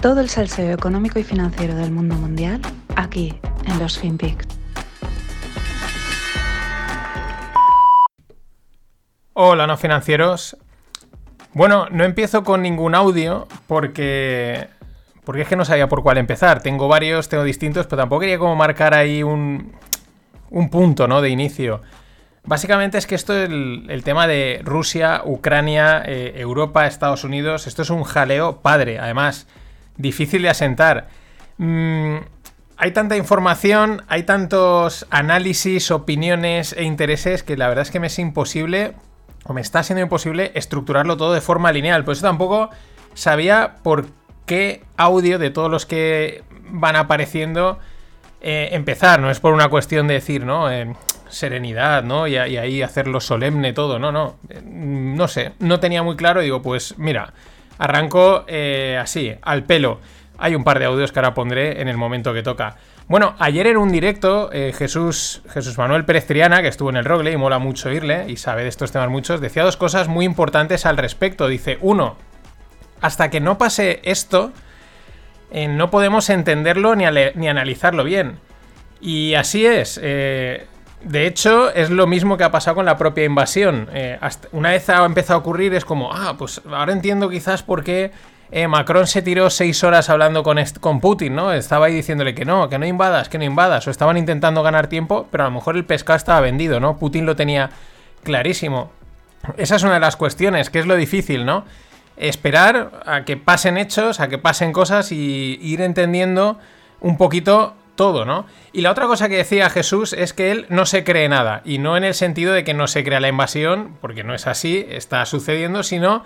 Todo el salseo económico y financiero del mundo mundial aquí en los FinPix. Hola, no financieros. Bueno, no empiezo con ningún audio porque porque es que no sabía por cuál empezar. Tengo varios, tengo distintos, pero tampoco quería como marcar ahí un, un punto, ¿no? De inicio. Básicamente es que esto es el, tema de Rusia, Ucrania, eh, Europa, Estados Unidos. Esto es un jaleo padre. Además, difícil de asentar. Mm, hay tanta información, hay tantos análisis, opiniones e intereses que la verdad es que me es imposible, o me está siendo imposible, estructurarlo todo de forma lineal. Por eso tampoco sabía por qué audio de todos los que van apareciendo eh, empezar. No es por una cuestión de decir, ¿no? Eh, serenidad, ¿no? Y, ahí hacerlo solemne todo. No, no. Eh, no sé. No tenía muy claro. Digo, pues mira. Arranco eh, así, al pelo. Hay un par de audios que ahora pondré en el momento que toca. Bueno, ayer en un directo, eh, Jesús, Jesús Manuel Pérez Triana, que estuvo en el Rogle y mola mucho oírle y sabe de estos temas muchos, decía dos cosas muy importantes al respecto. Dice, uno, hasta que no pase esto, eh, no podemos entenderlo ni, ni, analizarlo bien. Y así es. Eh, de hecho, es lo mismo que ha pasado con la propia invasión. Eh, una vez ha empezado a ocurrir, es como, ah, pues ahora entiendo quizás por qué eh, Macron se tiró seis horas hablando con, con Putin, ¿no? Estaba ahí diciéndole que no, que no invadas, que no invadas. O estaban intentando ganar tiempo, pero a lo mejor el pescado estaba vendido, ¿no? Putin lo tenía clarísimo. Esa es una de las cuestiones, que es lo difícil, ¿no? Esperar a que pasen hechos, a que pasen cosas y ir entendiendo un poquito todo, ¿no? Y la otra cosa que decía Jesús es que él no se cree nada, y no en el sentido de que no se crea la invasión, porque no es así, está sucediendo, sino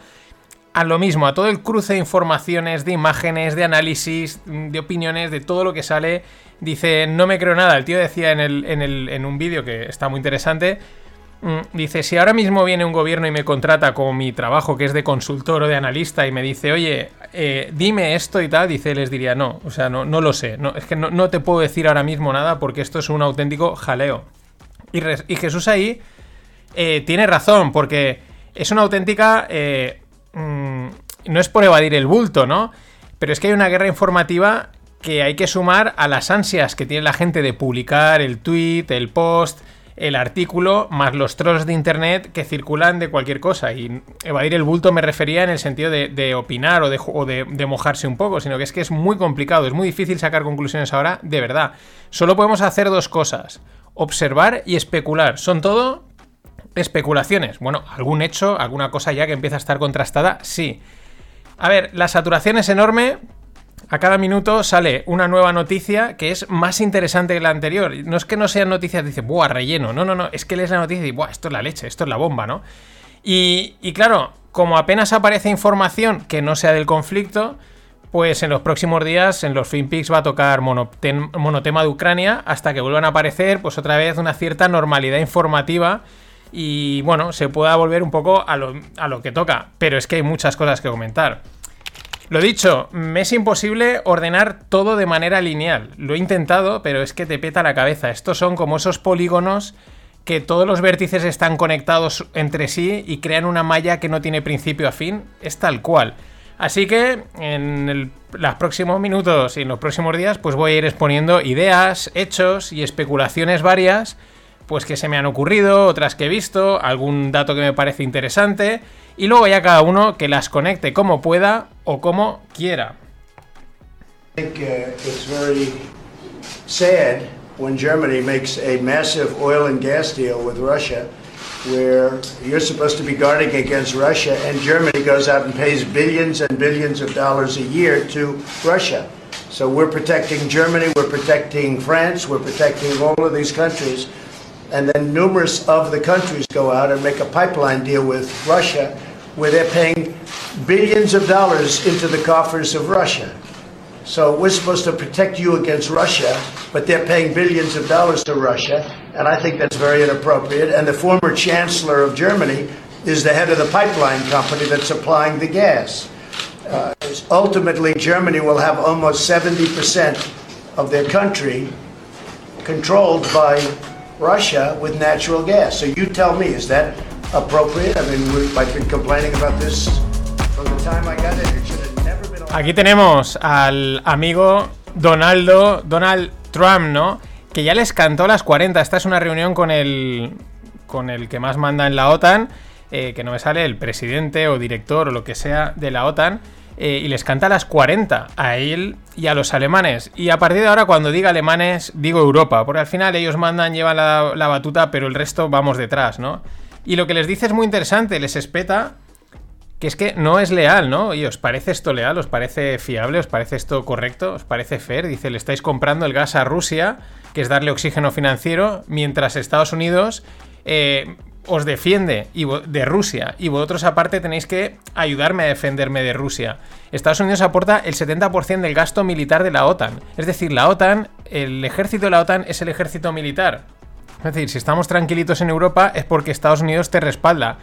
a lo mismo, a todo el cruce de informaciones, de imágenes, de análisis, de opiniones, de todo lo que sale. Dice, no me creo nada. El tío decía en, el, en, el, en un vídeo que está muy interesante Mm, dice, si ahora mismo viene un gobierno y me contrata como mi trabajo, que es de consultor o de analista, y me dice, oye, eh, dime esto y tal, dice, les diría, no, o sea, no, no lo sé, no, es que no, te puedo decir ahora mismo nada porque esto es un auténtico jaleo. Y, Jesús ahí eh, tiene razón, porque es una auténtica... Eh, mm, no es por evadir el bulto, ¿no? Pero es que hay una guerra informativa que hay que sumar a las ansias que tiene la gente de publicar el tweet, el post, el artículo más los trolls de internet que circulan de cualquier cosa. Y evadir el bulto me refería en el sentido de, opinar o, de, de, mojarse un poco, sino que es que es muy complicado, es muy difícil sacar conclusiones ahora, de verdad. Solo podemos hacer dos cosas, observar y especular. Son todo especulaciones. Bueno, algún hecho, alguna cosa ya que empieza a estar contrastada, sí. A ver, la saturación es enorme, a cada minuto sale una nueva noticia que es más interesante que la anterior. No es que no sean noticias, dice, buah, relleno. No, no, no, es que lees la noticia y buah, esto es la leche, esto es la bomba, ¿no? Y, claro, como apenas aparece información que no sea del conflicto, pues en los próximos días en los FinPix va a tocar monotema de Ucrania hasta que vuelvan a aparecer pues otra vez una cierta normalidad informativa y bueno, se pueda volver un poco a lo, a lo que toca. Pero es que hay muchas cosas que comentar. Lo dicho, me es imposible ordenar todo de manera lineal. Lo he intentado, pero es que te peta la cabeza. Estos son como esos polígonos que todos los vértices están conectados entre sí y crean una malla que no tiene principio a fin. Es tal cual. Así que en los próximos minutos y en los próximos días pues voy a ir exponiendo ideas, hechos y especulaciones varias pues que se me han ocurrido, otras que he visto, algún dato que me parece interesante y luego ya cada uno que las conecte como pueda o como quiera. I think uh, it's very sad when Germany makes a massive oil and gas deal with Russia where you're supposed to be guarding against Russia and Germany goes out and pays billions and billions of dollars a year to Russia. So we're protecting Germany, we're protecting France, we're protecting all of these countries and then numerous of the countries go out and make a pipeline deal with Russia where they're paying billions of dollars into the coffers of Russia. So we're supposed to protect you against Russia, but they're paying billions of dollars to Russia, and I think that's very inappropriate. And the former chancellor of Germany is the head of the pipeline company that's supplying the gas. Uh, ultimately, Germany will have almost 70% of their country controlled by Russia with natural gas. So you tell me, is that appropriate? I mean, I've been complaining about this from the time I got it. It should have never been. Aquí tenemos al amigo Donaldo, Donald Trump, ¿no? Que ya les cantó las 40. Esta es una reunión con el, con el que más manda en la OTAN, eh, que no me sale el presidente o director o lo que sea de la OTAN. Eh, y les canta las 40 a él y a los alemanes. Y a partir de ahora, cuando diga alemanes, digo Europa, porque al final ellos mandan, llevan la, la batuta, pero el resto vamos detrás, ¿no? Y lo que les dice es muy interesante, les espeta que es que no es leal, ¿no? ¿Y os parece esto leal? ¿Os parece fiable? ¿Os parece esto correcto? ¿Os parece fair? Dice, le estáis comprando el gas a Rusia, que es darle oxígeno financiero, mientras Estados Unidos eh, os defiende de Rusia y vosotros aparte tenéis que ayudarme a defenderme de Rusia. Estados Unidos aporta el 70% del gasto militar de la OTAN. Es decir, la OTAN, el ejército de la OTAN es el ejército militar. Es decir, si estamos tranquilitos en Europa es porque Estados Unidos te respalda.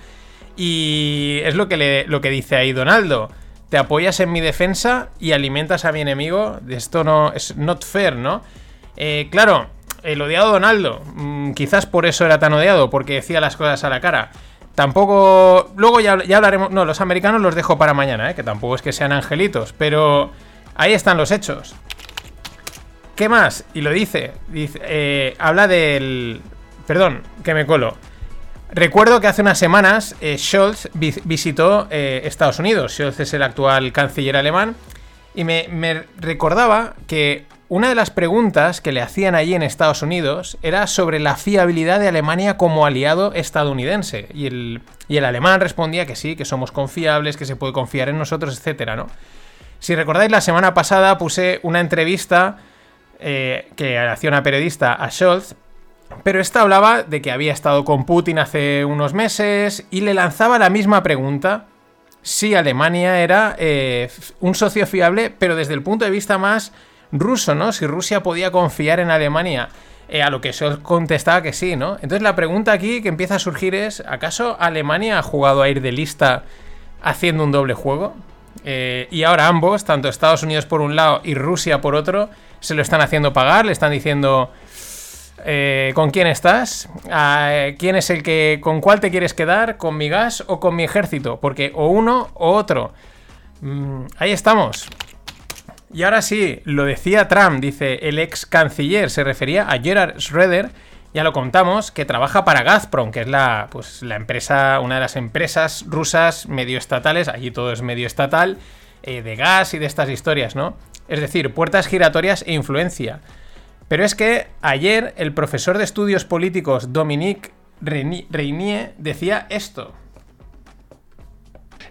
Y es lo que, lo que dice ahí Donaldo. Te apoyas en mi defensa y alimentas a mi enemigo. Esto no es not fair, ¿no? Eh, claro, el odiado Donaldo. Mm, quizás por eso era tan odiado, porque decía las cosas a la cara. Tampoco. Luego ya, ya, hablaremos. No, los americanos los dejo para mañana, ¿eh? que tampoco es que sean angelitos. Pero ahí están los hechos. ¿Qué más? Y lo dice. dice eh, habla del. Perdón, que me colo. Recuerdo que hace unas semanas eh, Scholz visitó eh, Estados Unidos. Scholz es el actual canciller alemán. Y me, recordaba que una de las preguntas que le hacían allí en Estados Unidos era sobre la fiabilidad de Alemania como aliado estadounidense. Y el, y el alemán respondía que sí, que somos confiables, que se puede confiar en nosotros, etcétera, ¿no? Si recordáis, la semana pasada puse una entrevista eh, que hacía una periodista a Scholz pero esta hablaba de que había estado con Putin hace unos meses y le lanzaba la misma pregunta si Alemania era eh, un socio fiable, pero desde el punto de vista más ruso, ¿no? Si Rusia podía confiar en Alemania. Eh, a lo que se contestaba que sí, ¿no? Entonces la pregunta aquí que empieza a surgir es, ¿acaso Alemania ha jugado a ir de lista haciendo un doble juego? Eh, y ahora ambos, tanto Estados Unidos por un lado y Rusia por otro, se lo están haciendo pagar, le están diciendo, eh, ¿Con quién estás? Ah, ¿Quién es el que. ¿Con cuál te quieres quedar? ¿Con mi gas o con mi ejército? Porque o uno o otro. Mm, ahí estamos. Y ahora sí, lo decía Trump, dice el ex canciller, se refería a Gerard Schroeder, ya lo contamos, que trabaja para Gazprom, que es la, pues, la empresa, una de las empresas rusas medio estatales, allí todo es medio estatal, eh, de gas y de estas historias, ¿no? Es decir, puertas giratorias e influencia. Pero es que ayer el profesor de estudios políticos Dominique Reynier decía esto.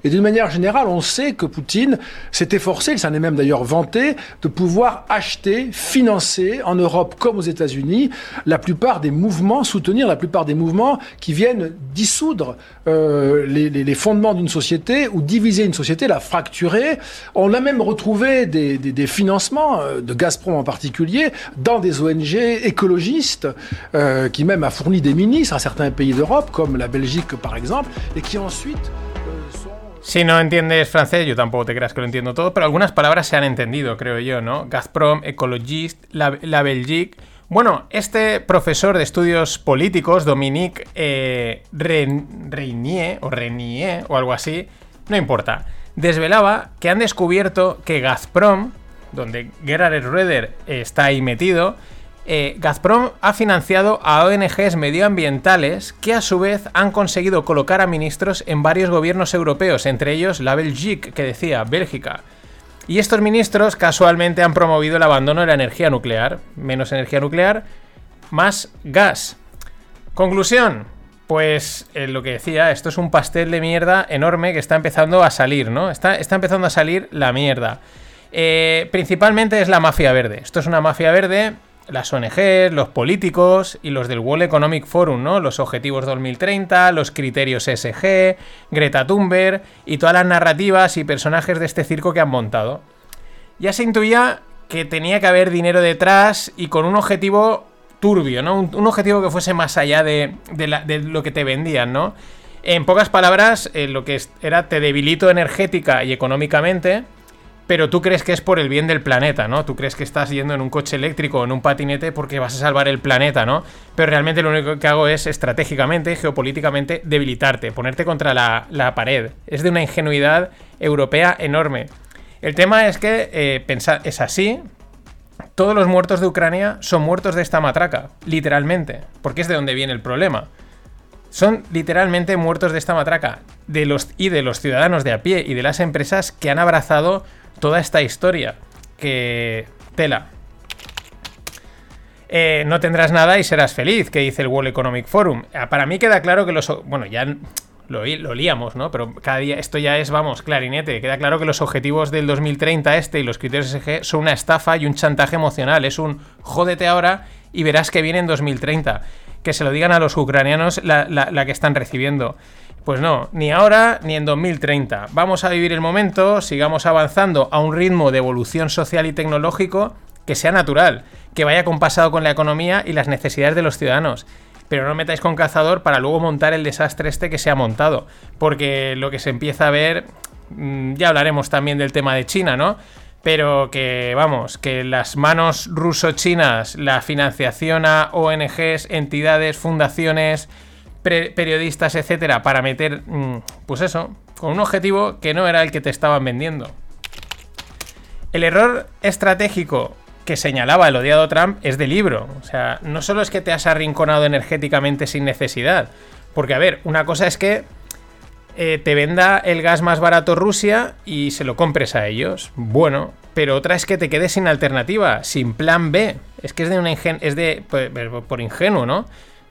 Et d'une manière générale, on sait que Poutine s'est efforcé, il s'en est même d'ailleurs vanté, de pouvoir acheter, financer en Europe comme aux États-Unis la plupart des mouvements, soutenir la plupart des mouvements qui viennent dissoudre euh, les, fondements d'une société ou diviser une société, la fracturer. On a même retrouvé des financements, euh, de Gazprom en particulier, dans des ONG écologistes, euh, qui même a fourni des ministres à certains pays d'Europe, comme la Belgique par exemple, et qui ensuite... Si no entiendes francés, yo tampoco te creas que lo entiendo todo, pero algunas palabras se han entendido, creo yo, ¿no? Gazprom, Ecologist, la, la Belgique. Bueno, este profesor de estudios políticos, Dominique eh, Reynier, o Renier, o algo así, no importa, desvelaba que han descubierto que Gazprom, donde Gerhard Schröder está ahí metido, eh, Gazprom ha financiado a ONGs medioambientales que a su vez han conseguido colocar a ministros en varios gobiernos europeos, entre ellos la Belgique, que decía Bélgica. Y estos ministros casualmente han promovido el abandono de la energía nuclear. Menos energía nuclear, más gas. Conclusión. Pues eh, lo que decía, esto es un pastel de mierda enorme que está empezando a salir, ¿no? Está, empezando a salir la mierda. Eh, principalmente es la mafia verde. Esto es una mafia verde las ONGs, los políticos y los del World Economic Forum, ¿no? Los objetivos 2030, los criterios SG, Greta Thunberg y todas las narrativas y personajes de este circo que han montado. Ya se intuía que tenía que haber dinero detrás y con un objetivo turbio, ¿no? Un, objetivo que fuese más allá de, lo que te vendían, ¿no? En pocas palabras, eh, lo que era te debilito energética y económicamente pero tú crees que es por el bien del planeta, ¿no? Tú crees que estás yendo en un coche eléctrico o en un patinete porque vas a salvar el planeta, ¿no? Pero realmente lo único que hago es estratégicamente, geopolíticamente, debilitarte, ponerte contra la, pared. Es de una ingenuidad europea enorme. El tema es que eh, es así. Todos los muertos de Ucrania son muertos de esta matraca, literalmente, porque es de donde viene el problema. Son literalmente muertos de esta matraca de los, y de los ciudadanos de a pie y de las empresas que han abrazado toda esta historia. Que tela. Eh, no tendrás nada y serás feliz, que dice el World Economic Forum. Ah, para mí queda claro que los... Bueno, ya lo, lo líamos, ¿no? Pero cada día esto ya es, vamos, clarinete. Queda claro que los objetivos del 2030 este y los criterios SG son una estafa y un chantaje emocional. Es un jódete ahora y verás que viene en 2030. Que se lo digan a los ucranianos la, que están recibiendo. Pues no, ni ahora ni en 2030. Vamos a vivir el momento, sigamos avanzando a un ritmo de evolución social y tecnológico que sea natural, que vaya compasado con la economía y las necesidades de los ciudadanos pero no metáis con cazador para luego montar el desastre este que se ha montado. Porque lo que se empieza a ver, mm, ya hablaremos también del tema de China, ¿no? Pero que, vamos, que las manos ruso-chinas, la financiación a ONGs, entidades, fundaciones, periodistas, etcétera, para meter, mm, pues eso, con un objetivo que no era el que te estaban vendiendo. El error estratégico que señalaba el odiado Trump es de libro. O sea, no solo es que te has arrinconado energéticamente sin necesidad. Porque, a ver, una cosa es que eh, te venda el gas más barato Rusia y se lo compres a ellos. Bueno, pero otra es que te quedes sin alternativa, sin plan B. Es que es de un es de por, por ingenuo, ¿no?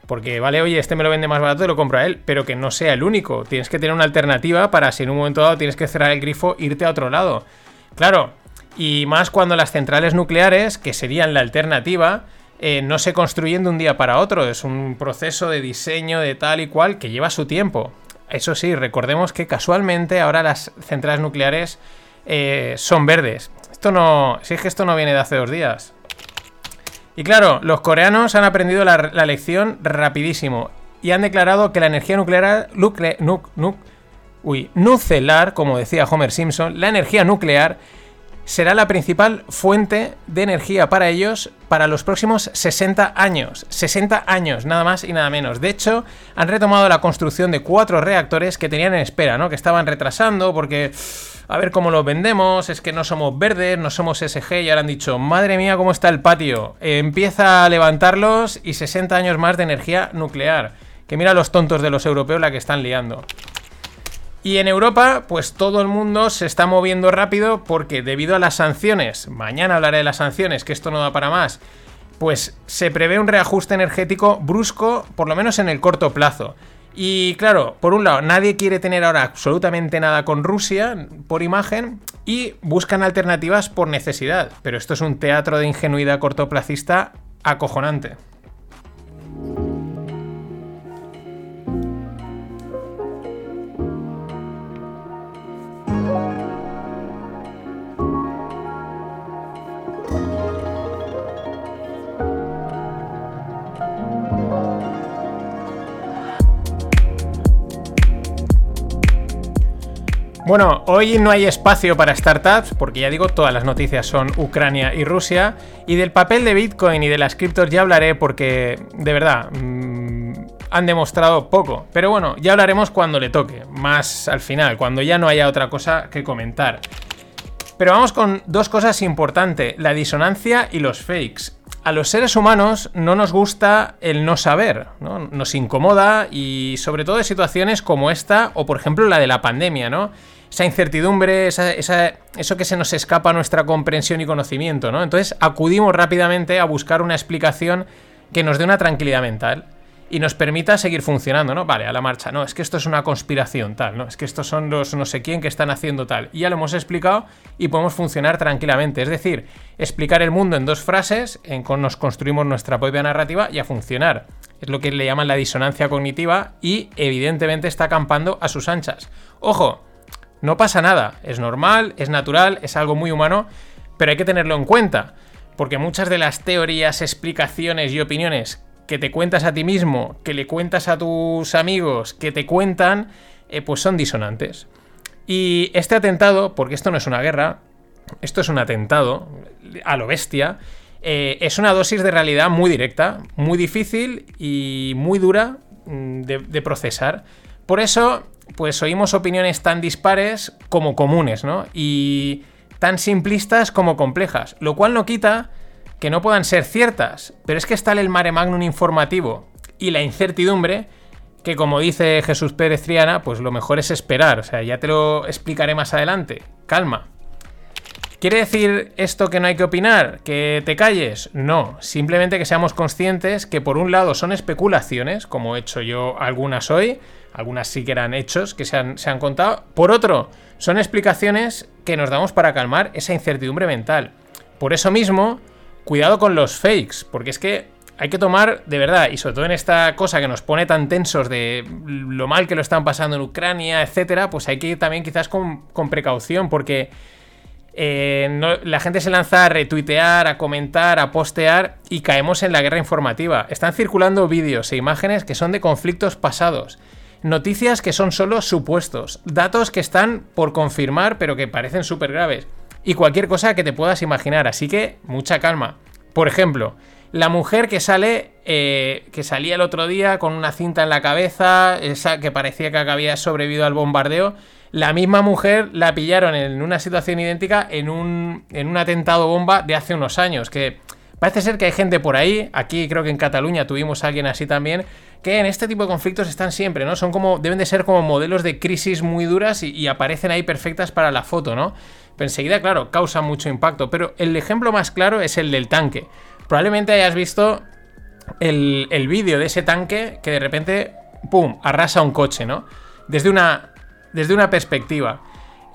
Porque vale, oye, este me lo vende más barato y lo compro a él, pero que no sea el único. Tienes que tener una alternativa para si en un momento dado tienes que cerrar el grifo, irte a otro lado. Claro, y más cuando las centrales nucleares, que serían la alternativa, eh, no se construyen de un día para otro. Es un proceso de diseño de tal y cual que lleva su tiempo. Eso sí, recordemos que casualmente ahora las centrales nucleares eh, son verdes. Esto no. Si es que esto no viene de hace dos días. Y claro, los coreanos han aprendido la, lección rapidísimo. Y han declarado que la energía nuclear. uy, nucelar, como decía Homer Simpson, la energía nuclear será la principal fuente de energía para ellos para los próximos 60 años. 60 años, nada más y nada menos. De hecho, han retomado la construcción de cuatro reactores que tenían en espera, ¿no? Que estaban retrasando porque... A ver cómo los vendemos, es que no somos verdes, no somos SG y ahora han dicho, madre mía, cómo está el patio. empieza a levantarlos y 60 años más de energía nuclear. Que mira los tontos de los europeos la que están liando. Y en Europa, pues todo el mundo se está moviendo rápido porque debido a las sanciones, mañana hablaré de las sanciones, que esto no da para más, pues se prevé un reajuste energético brusco, por lo menos en el corto plazo. Y claro, por un lado, nadie quiere tener ahora absolutamente nada con Rusia por imagen y buscan alternativas por necesidad. Pero esto es un teatro de ingenuidad cortoplacista acojonante. Bueno, hoy no hay espacio para startups, porque ya digo, todas las noticias son Ucrania y Rusia. Y del papel de Bitcoin y de las criptos ya hablaré porque, de verdad, mm, han demostrado poco. Pero bueno, ya hablaremos cuando le toque, más al final, cuando ya no haya otra cosa que comentar. Pero vamos con dos cosas importantes, la disonancia y los fakes. A los seres humanos no nos gusta el no saber, ¿no? nos incomoda y sobre todo en situaciones como esta o por ejemplo la de la pandemia, ¿no? Esa incertidumbre, eso que se nos escapa a nuestra comprensión y conocimiento, ¿no? Entonces acudimos rápidamente a buscar una explicación que nos dé una tranquilidad mental y nos permita seguir funcionando, ¿no? Vale, a la marcha, no, es que esto es una conspiración tal, ¿no? Es que estos son los no sé quién que están haciendo tal. Y ya lo hemos explicado y podemos funcionar tranquilamente. Es decir, explicar el mundo en dos frases, en con nos construimos nuestra propia narrativa y a funcionar. Es lo que le llaman la disonancia cognitiva y evidentemente está acampando a sus anchas. Ojo, no pasa nada, es normal, es natural, es algo muy humano, pero hay que tenerlo en cuenta, porque muchas de las teorías, explicaciones y opiniones que te cuentas a ti mismo, que le cuentas a tus amigos, que te cuentan, eh, pues son disonantes. Y este atentado, porque esto no es una guerra, esto es un atentado a lo bestia, eh, es una dosis de realidad muy directa, muy difícil y muy dura mm, de procesar. Por eso pues oímos opiniones tan dispares como comunes, ¿no? Y tan simplistas como complejas, lo cual no quita que no puedan ser ciertas, pero es que está el mare magnum informativo y la incertidumbre que como dice Jesús Pérez Triana, pues lo mejor es esperar, o sea, ya te lo explicaré más adelante, calma. ¿Quiere decir esto que no hay que opinar? ¿Que te calles? No, simplemente que seamos conscientes que por un lado son especulaciones, como he hecho yo algunas hoy, algunas sí que eran hechos que se han, se han contado, por otro, son explicaciones que nos damos para calmar esa incertidumbre mental. Por eso mismo, cuidado con los fakes, porque es que hay que tomar, de verdad, y sobre todo en esta cosa que nos pone tan tensos de lo mal que lo están pasando en Ucrania, etcétera, pues hay que ir también quizás con, precaución, porque eh, la gente se lanza a retuitear, a comentar, a postear y caemos en la guerra informativa. Están circulando vídeos e imágenes que son de conflictos pasados. Noticias que son solo supuestos, datos que están por confirmar pero que parecen súper graves. Y cualquier cosa que te puedas imaginar, así que mucha calma. Por ejemplo, la mujer que sale, eh, que salía el otro día con una cinta en la cabeza, esa que parecía que había sobrevivido al bombardeo, la misma mujer la pillaron en una situación idéntica en un, en un atentado bomba de hace unos años, que parece ser que hay gente por ahí, aquí creo que en Cataluña tuvimos a alguien así también, que en este tipo de conflictos están siempre, ¿no? Son como, deben de ser como modelos de crisis muy duras y, aparecen ahí perfectas para la foto, ¿no? Pero enseguida, claro, causa mucho impacto, pero el ejemplo más claro es el del tanque. Probablemente hayas visto el, vídeo de ese tanque que de repente, ¡pum!, arrasa un coche, ¿no? Desde una, desde una perspectiva.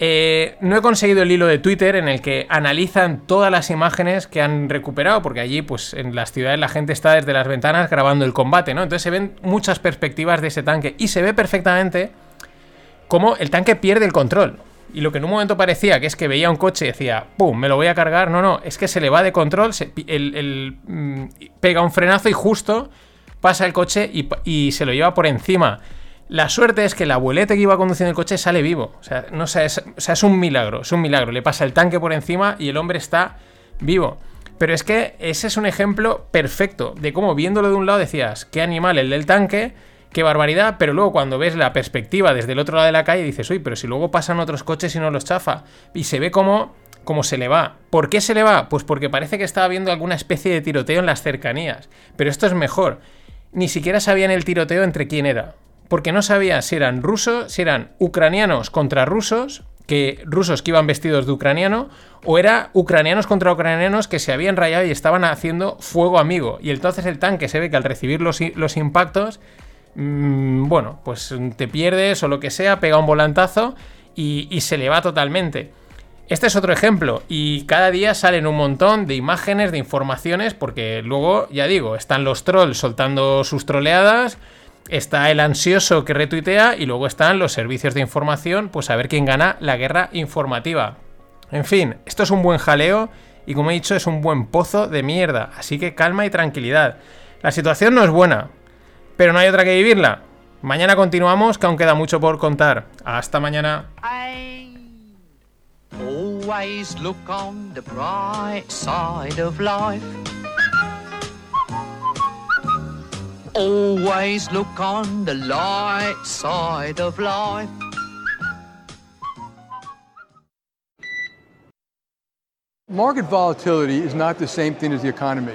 Eh, no he conseguido el hilo de Twitter en el que analizan todas las imágenes que han recuperado, porque allí, pues en las ciudades la gente está desde las ventanas grabando el combate, ¿no? Entonces se ven muchas perspectivas de ese tanque y se ve perfectamente cómo el tanque pierde el control. Y lo que en un momento parecía que es que veía un coche y decía, ¡pum! Me lo voy a cargar. No, no, es que se le va de control, se, el, mm, pega un frenazo y justo pasa el coche y, se lo lleva por encima. La suerte es que el abuelete que iba conduciendo el coche sale vivo. O sea, no o es un milagro, es un milagro. Le pasa el tanque por encima y el hombre está vivo. Pero es que ese es un ejemplo perfecto de cómo viéndolo de un lado decías, qué animal el del tanque qué barbaridad, pero luego cuando ves la perspectiva desde el otro lado de la calle dices, uy, pero si luego pasan otros coches y no los chafa, y se ve como, como se le va. ¿Por qué se le va? Pues porque parece que estaba viendo alguna especie de tiroteo en las cercanías. Pero esto es mejor. Ni siquiera sabían el tiroteo entre quién era. Porque no sabía si eran rusos, si eran ucranianos contra rusos, que rusos que iban vestidos de ucraniano, o era ucranianos contra ucranianos que se habían rayado y estaban haciendo fuego amigo. Y entonces el tanque se ve que al recibir los, impactos Mm, bueno, pues te pierdes o lo que sea, pega un volantazo y, se le va totalmente. Este es otro ejemplo y cada día salen un montón de imágenes, de informaciones, porque luego, ya digo, están los trolls soltando sus troleadas, está el ansioso que retuitea y luego están los servicios de información, pues a ver quién gana la guerra informativa. En fin, esto es un buen jaleo y como he dicho es un buen pozo de mierda, así que calma y tranquilidad. La situación no es buena, pero no hay otra que vivirla. Mañana continuamos, que aún queda mucho por contar. Hasta mañana. Always look on the light side of life. Market volatility is not the same thing as the economy.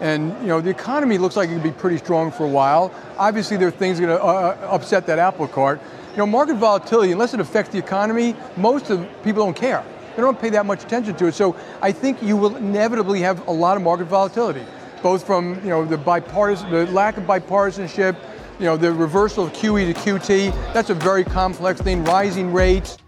And you know the economy looks like it could be pretty strong for a while. Obviously, there are things going to uh, uh, upset that apple cart. You know, market volatility, unless it affects the economy, most of people don't care. They don't pay that much attention to it. So I think you will inevitably have a lot of market volatility, both from you know the bipartisan, the lack of bipartisanship, you know the reversal of QE to QT. That's a very complex thing. Rising rates.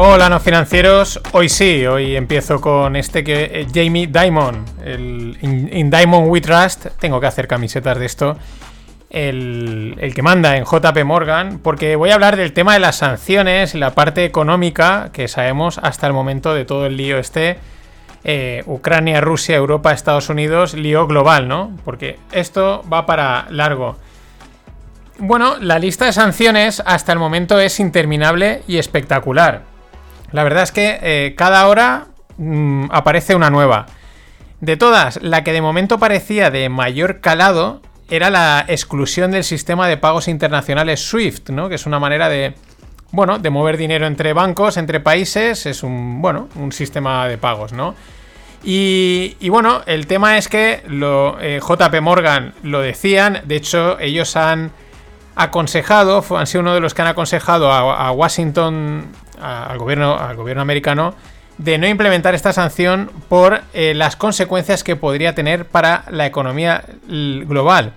Hola, no financieros. Hoy sí, hoy empiezo con este que eh, Jamie Dimon, el in, Diamond We Trust. Tengo que hacer camisetas de esto. El, que manda en JP Morgan, porque voy a hablar del tema de las sanciones y la parte económica que sabemos hasta el momento de todo el lío este. Eh, Ucrania, Rusia, Europa, Estados Unidos, lío global, ¿no? Porque esto va para largo. Bueno, la lista de sanciones hasta el momento es interminable y espectacular. La verdad es que eh, cada hora mm, aparece una nueva. De todas, la que de momento parecía de mayor calado era la exclusión del sistema de pagos internacionales SWIFT, ¿no? Que es una manera de, bueno, de mover dinero entre bancos, entre países, es un, bueno, un sistema de pagos, ¿no? Y, bueno, el tema es que eh, JP Morgan lo decían, de hecho ellos han aconsejado, han sido uno de los que han aconsejado a, Washington, al, gobierno, al gobierno americano, de no implementar esta sanción por eh, las consecuencias que podría tener para la economía global.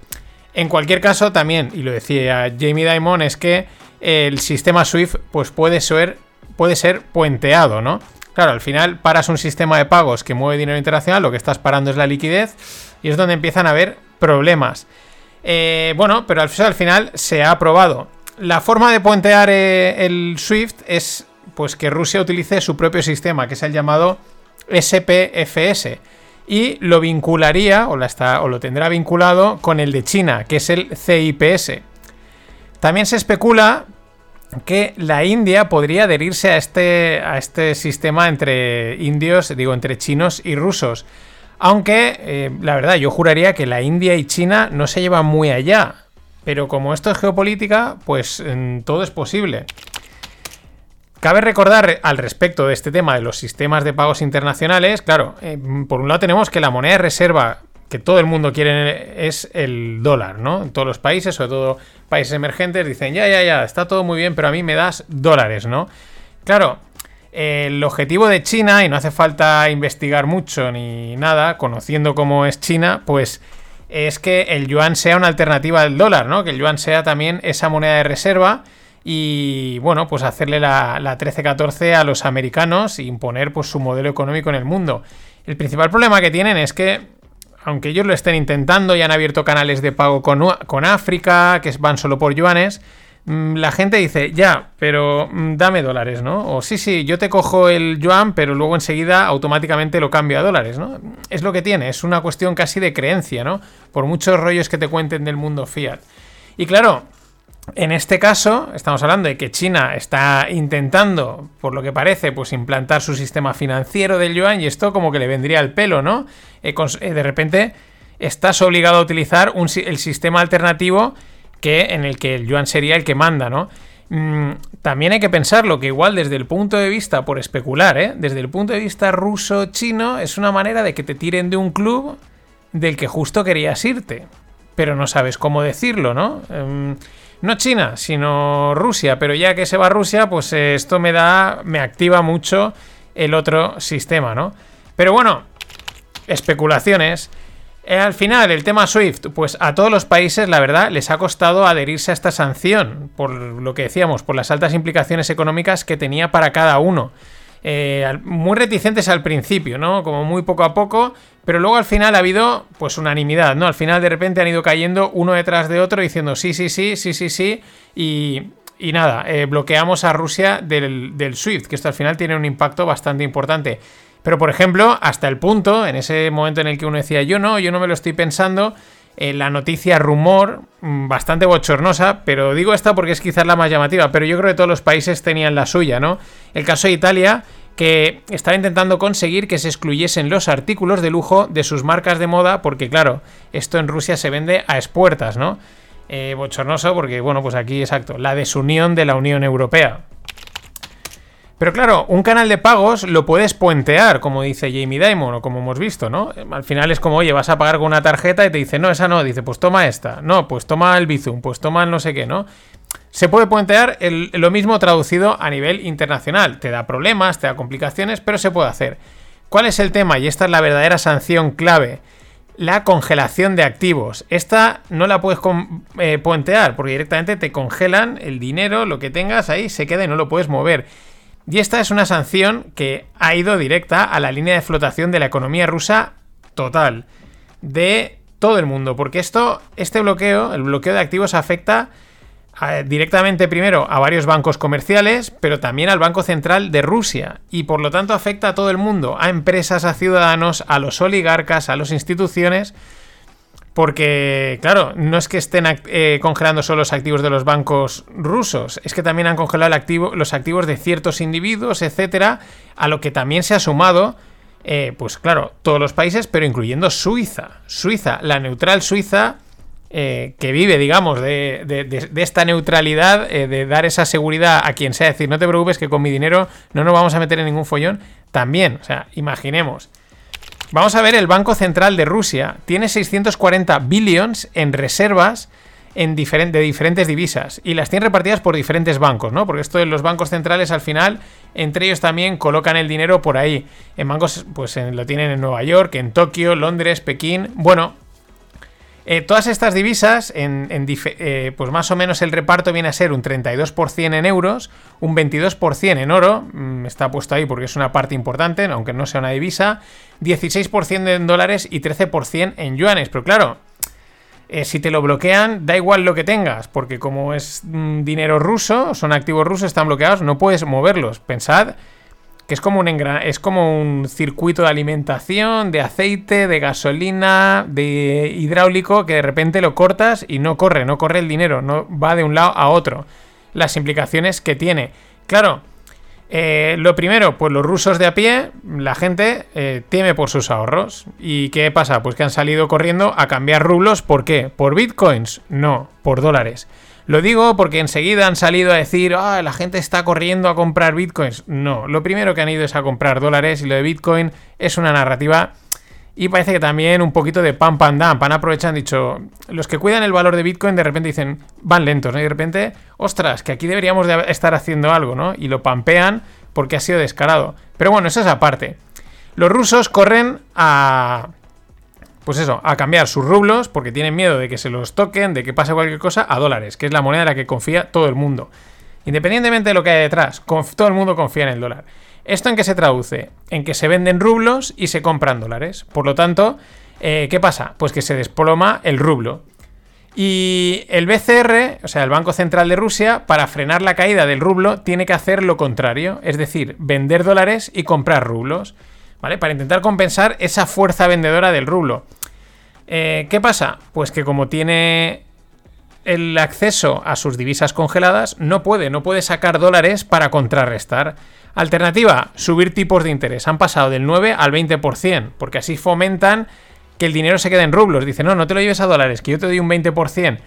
En cualquier caso, también, y lo decía Jamie Dimon, es que el sistema SWIFT pues puede ser, puede ser puenteado, ¿no? Claro, al final paras un sistema de pagos que mueve dinero internacional, lo que estás parando es la liquidez y es donde empiezan a haber problemas. Eh, bueno, pero al, final se ha aprobado. La forma de puentear eh, el SWIFT es pues que Rusia utilice su propio sistema, que es el llamado SPFS. Y lo vincularía, o, o lo tendrá vinculado, con el de China, que es el CIPS. También se especula que la India podría adherirse a este, a este sistema entre indios, digo, entre chinos y rusos. Aunque, eh, la verdad, yo juraría que la India y China no se llevan muy allá. Pero como esto es geopolítica, pues todo es posible. Cabe recordar al respecto de este tema de los sistemas de pagos internacionales, claro, eh, por un lado tenemos que la moneda de reserva que todo el mundo quiere es el dólar, ¿no? En todos los países, sobre todo países emergentes, dicen, ya, ya, ya, está todo muy bien, pero a mí me das dólares, ¿no? Claro, el objetivo de China, y no hace falta investigar mucho ni nada, conociendo cómo es China, pues es que el yuan sea una alternativa al dólar, ¿no? Que el yuan sea también esa moneda de reserva y, bueno, pues hacerle la, la 13-14 a los americanos e imponer pues su modelo económico en el mundo. El principal problema que tienen es que aunque ellos lo estén intentando y han abierto canales de pago con, África, que van solo por yuanes, mm, la gente dice, ya, pero mm, dame dólares, ¿no? O sí, sí, yo te cojo el yuan, pero luego enseguida automáticamente lo cambio a dólares, ¿no? Es lo que tiene, es una cuestión casi de creencia, ¿no? Por muchos rollos que te cuenten del mundo fiat. Y claro, en este caso, estamos hablando de que China está intentando, por lo que parece, pues implantar su sistema financiero del yuan y esto como que le vendría al pelo, ¿no? Eh, eh, de repente estás obligado a utilizar el sistema alternativo que, en el que el yuan sería el que manda, ¿no? Mm, también hay que pensarlo, que igual desde el punto de vista, por especular, ¿eh? desde el punto de vista ruso-chino, es una manera de que te tiren de un club del que justo querías irte, pero no sabes cómo decirlo, ¿no? Em, no China, sino Rusia, pero ya que se va Rusia, pues eh, esto me da, me activa mucho el otro sistema, ¿no? Pero bueno, especulaciones. Eh, al final, el tema SWIFT, pues a todos los países, la verdad, les ha costado adherirse a esta sanción, por lo que decíamos, por las altas implicaciones económicas que tenía para cada uno. Eh, muy reticentes al principio, ¿no? Como muy poco a poco, pero luego al final ha habido pues unanimidad, ¿no? Al final de repente han ido cayendo uno detrás de otro diciendo sí, sí, sí, sí, sí, sí, y, y nada, eh, bloqueamos a Rusia del, del SWIFT, que esto al final tiene un impacto bastante importante. Pero por ejemplo, hasta el punto, en ese momento en el que uno decía yo no, yo no me lo estoy pensando, eh, la noticia rumor, mm, bastante bochornosa, pero digo esta porque es quizás la más llamativa, pero yo creo que todos los países tenían la suya, ¿no? El caso de Italia, que estaba intentando conseguir que se excluyesen los artículos de lujo de sus marcas de moda, porque claro, esto en Rusia se vende a expuertas, ¿no? Eh, bochornoso porque, bueno, pues aquí exacto, la desunión de la Unión Europea. Pero claro, un canal de pagos lo puedes puentear, como dice Jamie Dimon, o como hemos visto, ¿no? Al final es como, oye, vas a pagar con una tarjeta y te dice, no, esa no, dice, pues toma esta, no, pues toma el Bizum, pues toma el no sé qué, ¿no? Se puede puentear lo mismo traducido a nivel internacional. Te da problemas, te da complicaciones, pero se puede hacer. ¿Cuál es el tema? Y esta es la verdadera sanción clave. La congelación de activos. Esta no la puedes eh, puentear porque directamente te congelan el dinero, lo que tengas ahí se queda y no lo puedes mover. Y esta es una sanción que ha ido directa a la línea de flotación de la economía rusa total, de todo el mundo, porque esto, este bloqueo, el bloqueo de activos afecta directamente primero a varios bancos comerciales, pero también al Banco Central de Rusia, y por lo tanto afecta a todo el mundo, a empresas, a ciudadanos, a los oligarcas, a las instituciones, porque, claro, no es que estén eh, congelando solo los activos de los bancos rusos, es que también han congelado los activos de ciertos individuos, etcétera, a lo que también se ha sumado, eh, pues claro, todos los países, pero incluyendo Suiza. Suiza, la neutral Suiza, eh, que vive, digamos, de, de- de- esta neutralidad, de dar esa seguridad a quien sea, decir, no te preocupes que con mi dinero no nos vamos a meter en ningún follón, también, o sea, imaginemos. Vamos a ver, el Banco Central de Rusia tiene 640 billions en reservas en de diferentes divisas y las tiene repartidas por diferentes bancos, ¿no? Porque esto de los bancos centrales al final, entre ellos también colocan el dinero por ahí. En bancos, pues lo tienen en Nueva York, en Tokio, Londres, Pekín. Bueno, eh, todas estas divisas, en, eh, pues más o menos el reparto viene a ser un 32% en euros, un 22% en oro, mm, está puesto ahí porque es una parte importante, aunque no sea una divisa, 16% en dólares y 13% en yuanes. Pero claro, eh, si te lo bloquean, da igual lo que tengas, porque como es mm, dinero ruso, son activos rusos, están bloqueados, no puedes moverlos. Pensad que es como un es como un circuito de alimentación, de aceite, de gasolina, de hidráulico, que de repente lo cortas y no corre, no corre el dinero, no va de un lado a otro. Las implicaciones que tiene. Claro, eh, lo primero, pues los rusos de a pie, la gente eh, teme por sus ahorros. ¿Y qué pasa? Pues que han salido corriendo a cambiar rublos. ¿Por qué? ¿Por bitcoins? No, por dólares. Lo digo porque enseguida han salido a decir, ah, la gente está corriendo a comprar bitcoins. No, lo primero que han ido es a comprar dólares y lo de bitcoin es una narrativa y parece que también un poquito de pam pam dam. Han aprovechado, han dicho, los que cuidan el valor de Bitcoin de repente dicen, van lentos, ¿no? Y de repente, ostras, que aquí deberíamos de estar haciendo algo, ¿no? Y lo pampean porque ha sido descarado. Pero bueno, eso es aparte. Los rusos corren a... Pues eso, a cambiar sus rublos porque tienen miedo de que se los toquen, de que pase cualquier cosa, a dólares, que es la moneda en la que confía todo el mundo. Independientemente de lo que hay detrás, todo el mundo confía en el dólar. ¿Esto en qué se traduce? En que se venden rublos y se compran dólares. Por lo tanto, eh, ¿qué pasa? Pues que se desploma el rublo. Y el BCR, o sea, el Banco Central de Rusia, para frenar la caída del rublo, tiene que hacer lo contrario, es decir, vender dólares y comprar rublos, ¿vale? Para intentar compensar esa fuerza vendedora del rublo. Eh, ¿Qué pasa? Pues que como tiene el acceso a sus divisas congeladas, no puede, no puede sacar dólares para contrarrestar. Alternativa, subir tipos de interés. Han pasado del 9 al 20%, porque así fomentan que el dinero se quede en rublos. Dicen, no, no te lo lleves a dólares, que yo te doy un 20%.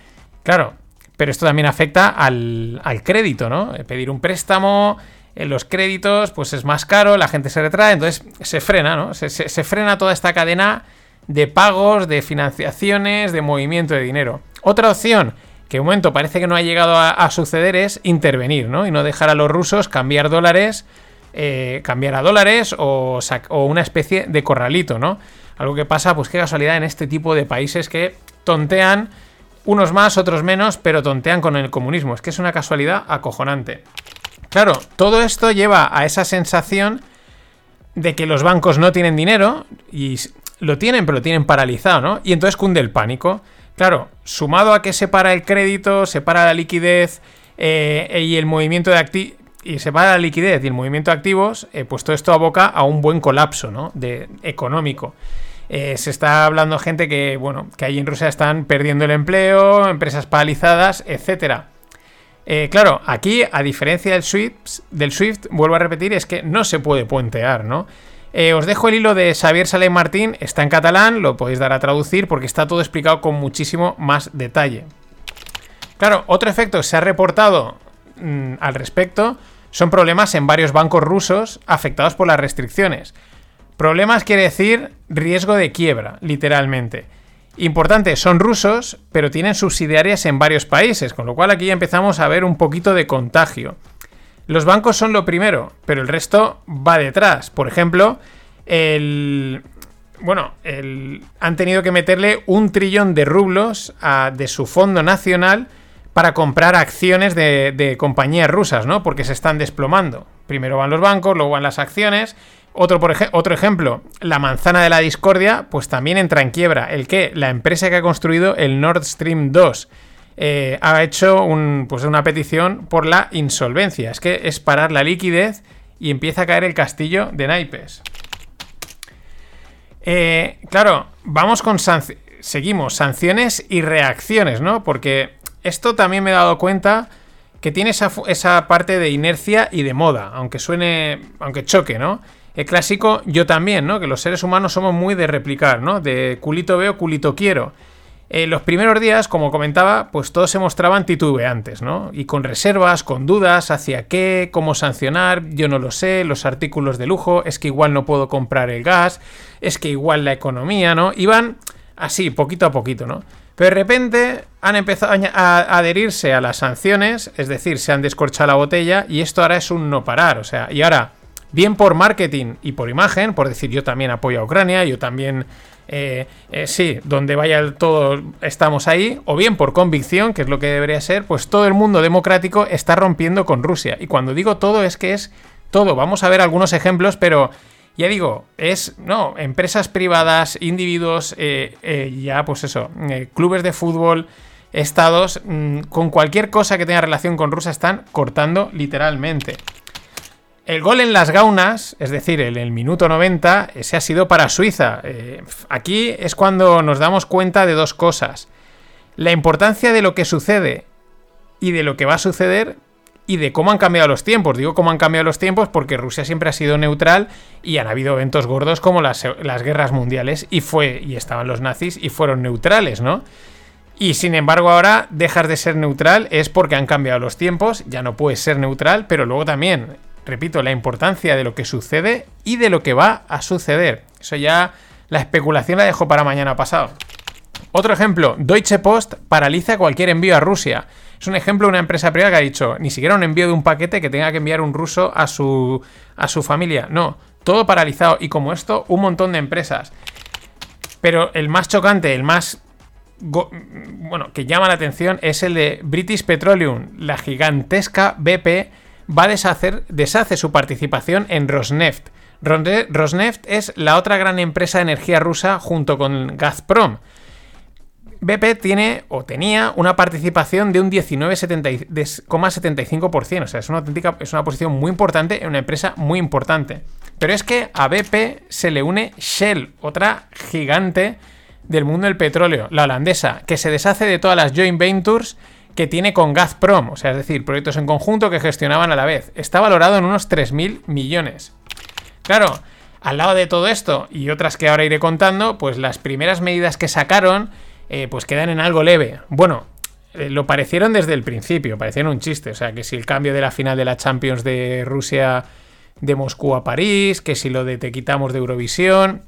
Claro, pero esto también afecta al, al crédito, ¿no? Eh, Pedir un préstamo, en los créditos, pues es más caro, la gente se retrae, entonces se frena, ¿no? Se- se frena toda esta cadena de pagos, de financiaciones, de movimiento de dinero. Otra opción, que de momento parece que no ha llegado a, suceder, es intervenir, ¿no? Y no dejar a los rusos cambiar dólares, eh, cambiar a dólares o, o una especie de corralito, ¿no? Algo que pasa, pues qué casualidad en este tipo de países que tontean, unos más, otros menos, pero tontean con el comunismo. Es que es una casualidad acojonante. Claro, todo esto lleva a esa sensación de que los bancos no tienen dinero y lo tienen, pero lo tienen paralizado, ¿no? Y entonces cunde el pánico. Claro, sumado a que se para el crédito, se para la liquidez eh, y el movimiento de activos. Y se para la liquidez y el movimiento de activos, eh, pues todo esto aboca a un buen colapso, ¿no? Económico. Eh, se está hablando gente que, bueno, que ahí en Rusia están perdiendo el empleo, empresas paralizadas, etcétera. Eh, claro, aquí, a diferencia del Swift, del Swift, vuelvo a repetir, es que no se puede puentear, ¿no? Eh, os dejo el hilo de Xavier Saleh Martín, está en catalán, lo podéis dar a traducir porque está todo explicado con muchísimo más detalle. Claro, otro efecto que se ha reportado mm, al respecto son problemas en varios bancos rusos afectados por las restricciones. Problemas quiere decir riesgo de quiebra, literalmente. Importante, son rusos, pero tienen subsidiarias en varios países, con lo cual aquí ya empezamos a ver un poquito de contagio. Los bancos son lo primero, pero el resto va detrás. Por ejemplo, el. Bueno, el- han tenido que meterle un trillón de rublos a- de su fondo nacional para comprar acciones de, compañías rusas, ¿no? Porque se están desplomando. Primero van los bancos, luego van las acciones. Otro, por otro ejemplo, la manzana de la discordia, pues también entra en quiebra. El que la empresa que ha construido el Nord Stream 2 eh, ha hecho pues una petición por la insolvencia. Es que es parar la liquidez y empieza a caer el castillo de naipes. Eh, claro, vamos con sanc- seguimos sanciones y reacciones, ¿no? Porque esto también me he dado cuenta que tiene esa, esa parte de inercia y de moda, aunque suene, aunque choque, ¿no? El clásico yo también, ¿no? Que los seres humanos somos muy de replicar, ¿no? De culito veo, culito quiero. Eh, los primeros días, como comentaba, pues todos se mostraban titubeantes, ¿no? Y con reservas, con dudas hacia qué, cómo sancionar, yo no lo sé, los artículos de lujo, es que igual no puedo comprar el gas, es que igual la economía, ¿no? Iban así, poquito a poquito, ¿no? Pero de repente han empezado a adherirse a las sanciones, es decir, se han descorchado la botella y esto ahora es un no parar, o sea, y ahora, bien por marketing y por imagen, por decir yo también apoyo a Ucrania, yo también, eh, eh, sí, donde vaya todo estamos ahí, o bien por convicción, que es lo que debería ser, pues todo el mundo democrático está rompiendo con Rusia. Y cuando digo todo es que es todo, vamos a ver algunos ejemplos, pero ya digo, es, no, empresas privadas, individuos, eh, ya pues eso, clubes de fútbol, estados, mm, con cualquier cosa que tenga relación con Rusia están cortando literalmente. El gol en las gaunas, es decir, en el minuto 90, ese ha sido para Suiza. aquí es cuando nos damos cuenta de dos cosas. La importancia de lo que sucede y de lo que va a suceder y de cómo han cambiado los tiempos. Digo cómo han cambiado los tiempos porque Rusia siempre ha sido neutral y han habido eventos gordos como las, guerras mundiales y fue y estaban los nazis y fueron neutrales, ¿no? Y sin embargo ahora dejas de ser neutral es porque han cambiado los tiempos, ya no puedes ser neutral, pero luego también, repito, la importancia de lo que sucede y de lo que va a suceder. Eso ya la especulación la dejo para mañana pasado. Otro ejemplo, Deutsche Post paraliza cualquier envío a Rusia. Es un ejemplo de una empresa privada que ha dicho, ni siquiera un envío de un paquete que tenga que enviar un ruso a su, a su familia. No, todo paralizado. Y como esto, un montón de empresas. Pero el más chocante, el más bueno, que llama la atención es el de British Petroleum. La gigantesca BP va a deshacer, deshace su participación en Rosneft. Rosneft es la otra gran empresa de energía rusa junto con Gazprom. BP tiene o tenía una participación de un 19,75%. O sea, es una auténtica, es una posición muy importante en una empresa muy importante. Pero es que a BP se le une Shell, otra gigante del mundo del petróleo, la holandesa, que se deshace de todas las joint ventures que tiene con Gazprom, o sea, es decir, proyectos en conjunto que gestionaban a la vez. Está valorado en unos 3.000 millones. Claro, al lado de todo esto y otras que ahora iré contando, pues las primeras medidas que sacaron eh, pues quedan en algo leve. Bueno, eh, lo parecieron desde el principio, parecieron un chiste. O sea, que si el cambio de la final de la Champions de Rusia de Moscú a París, que si lo de te quitamos de Eurovisión.